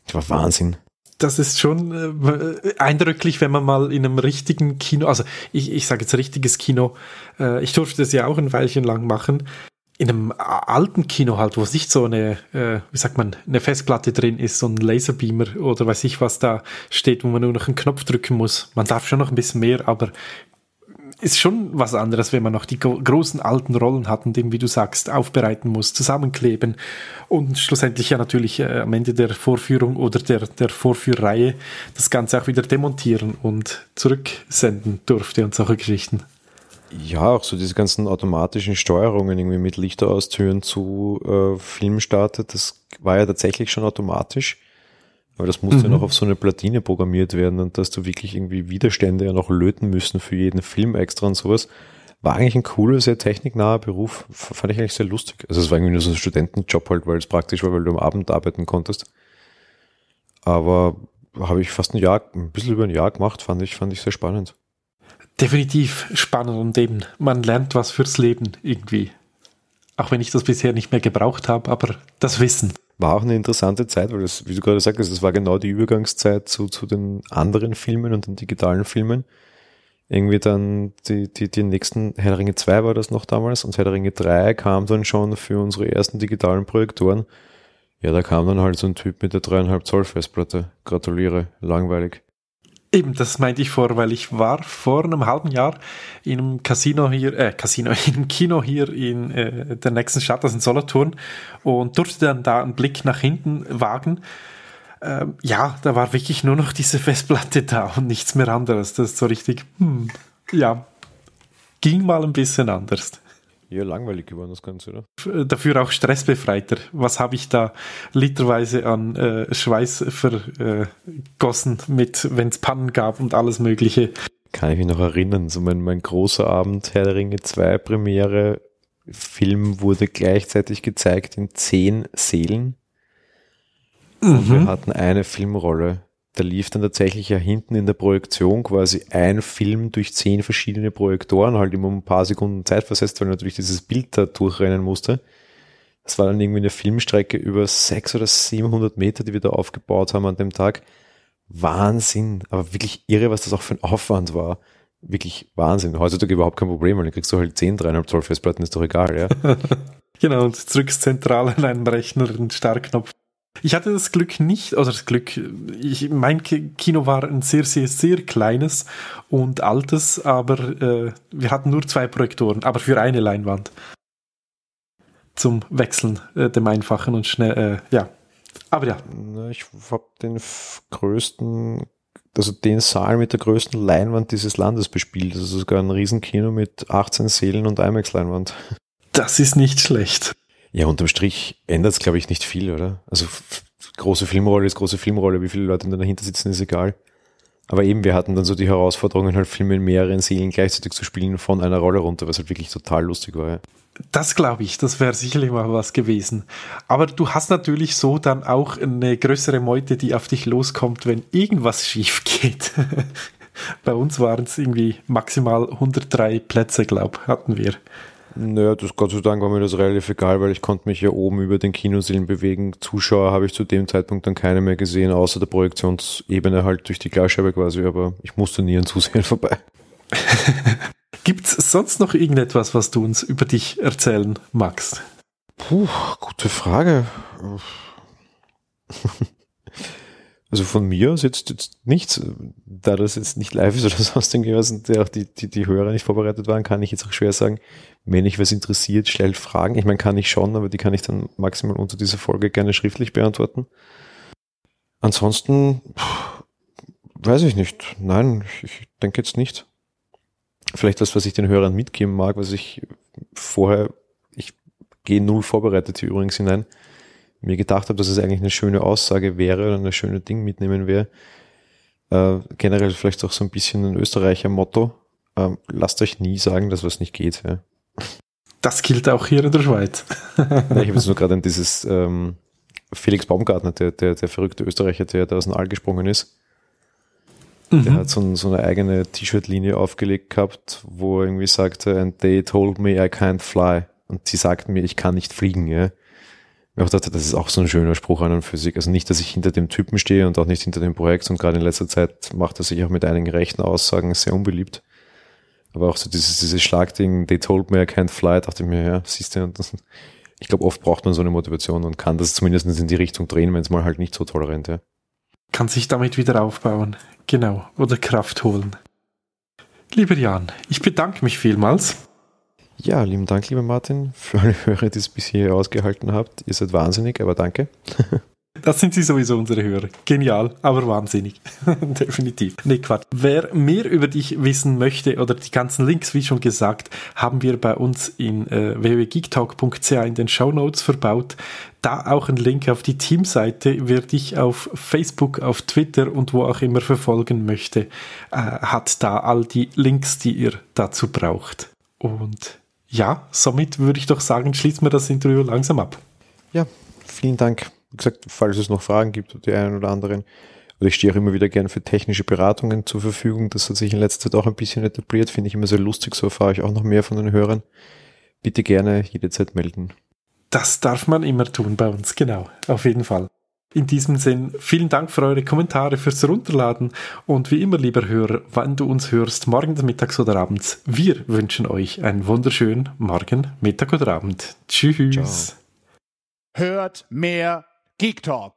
Das war Wahnsinn das ist schon äh, eindrücklich, wenn man mal in einem richtigen Kino, also ich, ich sage jetzt richtiges Kino, äh, ich durfte das ja auch ein Weilchen lang machen, in einem alten Kino halt, wo es nicht so eine, äh, wie sagt man, eine Festplatte drin ist, so ein Laserbeamer oder weiß ich was da steht, wo man nur noch einen Knopf drücken muss. Man darf schon noch ein bisschen mehr, aber ist schon was anderes, wenn man noch die großen alten Rollen hat und eben, wie du sagst, aufbereiten muss, zusammenkleben und schlussendlich ja natürlich äh, am Ende der Vorführung oder der, der Vorführreihe das Ganze auch wieder demontieren und zurücksenden durfte und solche Geschichten. Ja, auch so diese ganzen automatischen Steuerungen irgendwie mit Lichteraustüren zu äh, Film startet, das war ja tatsächlich schon automatisch. Aber das musste mhm. ja noch auf so eine Platine programmiert werden und dass du wirklich irgendwie Widerstände ja noch löten müssen für jeden Film extra und sowas. War eigentlich ein cooler, sehr techniknaher Beruf. Fand ich eigentlich sehr lustig. Also es war irgendwie nur so ein Studentenjob halt, weil es praktisch war, weil du am Abend arbeiten konntest. Aber habe ich fast ein Jahr, ein bisschen über ein Jahr gemacht, fand ich, fand ich sehr spannend definitiv spannend und eben, man lernt was fürs Leben irgendwie. Auch wenn ich das bisher nicht mehr gebraucht habe, aber das Wissen. War auch eine interessante Zeit, weil das, wie du gerade sagst, das war genau die Übergangszeit zu, zu den anderen Filmen und den digitalen Filmen. Irgendwie dann die, die, die nächsten, Herr Ringe 2 war das noch damals und Herr Ringe 3 kam dann schon für unsere ersten digitalen Projektoren. Ja, da kam dann halt so ein Typ mit der dreieinhalb Zoll Festplatte. Gratuliere, langweilig. Eben, das meinte ich vor, weil ich war vor einem halben Jahr in einem Casino hier, äh, Casino, in einem Kino hier in äh, der nächsten Stadt, das in Solothurn, und durfte dann da einen Blick nach hinten wagen. Ähm, ja, da war wirklich nur noch diese Festplatte da und nichts mehr anderes. Das ist so richtig, hm, ja, ging mal ein bisschen anders. Ja, langweilig geworden, das Ganze, oder? Äh, dafür auch stressbefreiter. Was habe ich da literweise an äh, Schweiß vergossen mit, wenn es Pannen gab und alles Mögliche. Kann ich mich noch erinnern, so mein, mein großer Abend, Herr der Ringe 2 Premiere, Film wurde gleichzeitig gezeigt in zehn Seelen. Mhm. Und wir hatten eine Filmrolle da lief dann tatsächlich ja hinten in der Projektion quasi ein Film durch zehn verschiedene Projektoren, halt immer ein paar Sekunden Zeit versetzt, weil natürlich dieses Bild da durchrennen musste. Das war dann irgendwie eine Filmstrecke über sechs oder 700 Meter, die wir da aufgebaut haben an dem Tag. Wahnsinn, aber wirklich irre, was das auch für ein Aufwand war. Wirklich Wahnsinn. Heutzutage überhaupt kein Problem, weil dann kriegst du halt 10, 3,5 Zoll Festplatten, ist doch egal, ja. genau, und drückst zentral an einem Rechner einen Startknopf. Ich hatte das Glück nicht, oder das Glück, ich, mein Kino war ein sehr, sehr, sehr kleines und altes, aber äh, wir hatten nur zwei Projektoren, aber für eine Leinwand. Zum Wechseln, äh, dem Einfachen und schnell, äh, ja. Aber ja. Ich habe den größten, also den Saal mit der größten Leinwand dieses Landes bespielt. Also sogar ein Riesenkino mit 18 Sälen und IMAX-Leinwand. Das ist nicht schlecht. Ja, unterm Strich ändert es, glaube ich, nicht viel, oder? Also große Filmrolle ist große Filmrolle, wie viele Leute dann dahinter sitzen, ist egal. Aber eben, wir hatten dann so die Herausforderungen, halt Filme in mehreren Seelen gleichzeitig zu spielen von einer Rolle runter, was halt wirklich total lustig war. Ja. Das glaube ich, das wäre sicherlich mal was gewesen. Aber du hast natürlich so dann auch eine größere Meute, die auf dich loskommt, wenn irgendwas schief geht. Bei uns waren es irgendwie maximal 103 Plätze, glaube hatten wir. Naja, das Gott sei Dank war mir das relativ egal, weil ich konnte mich ja oben über den Kinosillen bewegen. Zuschauer habe ich zu dem Zeitpunkt dann keine mehr gesehen, außer der Projektionsebene halt durch die Glasscheibe quasi, aber ich musste nie an Zusehen vorbei. Gibt es sonst noch irgendetwas, was du uns über dich erzählen magst? Puh, gute Frage. Also von mir aus jetzt, jetzt nichts. Da das jetzt nicht live ist oder sonst irgendwas und auch die, die, die Hörer nicht vorbereitet waren, kann ich jetzt auch schwer sagen, wenn ich was interessiert, stellt Fragen. Ich meine, kann ich schon, aber die kann ich dann maximal unter dieser Folge gerne schriftlich beantworten. Ansonsten, weiß ich nicht. Nein, ich, ich denke jetzt nicht. Vielleicht das, was ich den Hörern mitgeben mag, was ich vorher, ich gehe null vorbereitet hier übrigens hinein, mir gedacht habe, dass es eigentlich eine schöne Aussage wäre oder eine schöne Ding mitnehmen wäre. Äh, generell vielleicht auch so ein bisschen ein Österreicher Motto. Ähm, lasst euch nie sagen, dass was nicht geht. Ja. Das gilt auch hier in der Schweiz. ja, ich habe jetzt nur gerade an dieses ähm, Felix Baumgartner, der, der, der verrückte Österreicher, der da aus dem All gesprungen ist. Mhm. Der hat so, so eine eigene T-Shirt-Linie aufgelegt gehabt, wo er irgendwie sagte, and they told me I can't fly. Und sie sagten mir, ich kann nicht fliegen, ja. Ich dachte, das ist auch so ein schöner Spruch an und für sich. Also nicht, dass ich hinter dem Typen stehe und auch nicht hinter dem Projekt und gerade in letzter Zeit macht er sich auch mit einigen rechten Aussagen sehr unbeliebt. Aber auch so dieses, dieses Schlagding, they told me I can't fly, dachte ich mir, ja, siehst du, das, ich glaube, oft braucht man so eine Motivation und kann das zumindest in die Richtung drehen, wenn es mal halt nicht so toll rennt, ja. Kann sich damit wieder aufbauen. Genau. Oder Kraft holen. Lieber Jan, ich bedanke mich vielmals. Ja, lieben Dank, lieber Martin, für alle Hörer, die es bis hier ausgehalten habt. Ihr seid wahnsinnig, aber danke. Das sind sie sowieso unsere Hörer. Genial, aber wahnsinnig. Definitiv. Nee, Quatsch. Wer mehr über dich wissen möchte oder die ganzen Links, wie schon gesagt, haben wir bei uns in äh, www.geektalk.ch in den Show Notes verbaut. Da auch ein Link auf die Teamseite. Wer dich auf Facebook, auf Twitter und wo auch immer verfolgen möchte, äh, hat da all die Links, die ihr dazu braucht. Und ja, somit würde ich doch sagen, schließen wir das Interview langsam ab. Ja, vielen Dank. Wie gesagt, falls es noch Fragen gibt, die einen oder anderen. Oder ich stehe auch immer wieder gerne für technische Beratungen zur Verfügung. Das hat sich in letzter Zeit auch ein bisschen etabliert. Finde ich immer sehr lustig. So erfahre ich auch noch mehr von den Hörern. Bitte gerne jederzeit melden. Das darf man immer tun bei uns. Genau. Auf jeden Fall. In diesem Sinn, vielen Dank für eure Kommentare, fürs Runterladen und wie immer, lieber Hörer, wann du uns hörst, morgens, mittags oder abends, wir wünschen euch einen wunderschönen Morgen, Mittag oder Abend. Tschüss. Ciao. Hört mehr Geek Talk.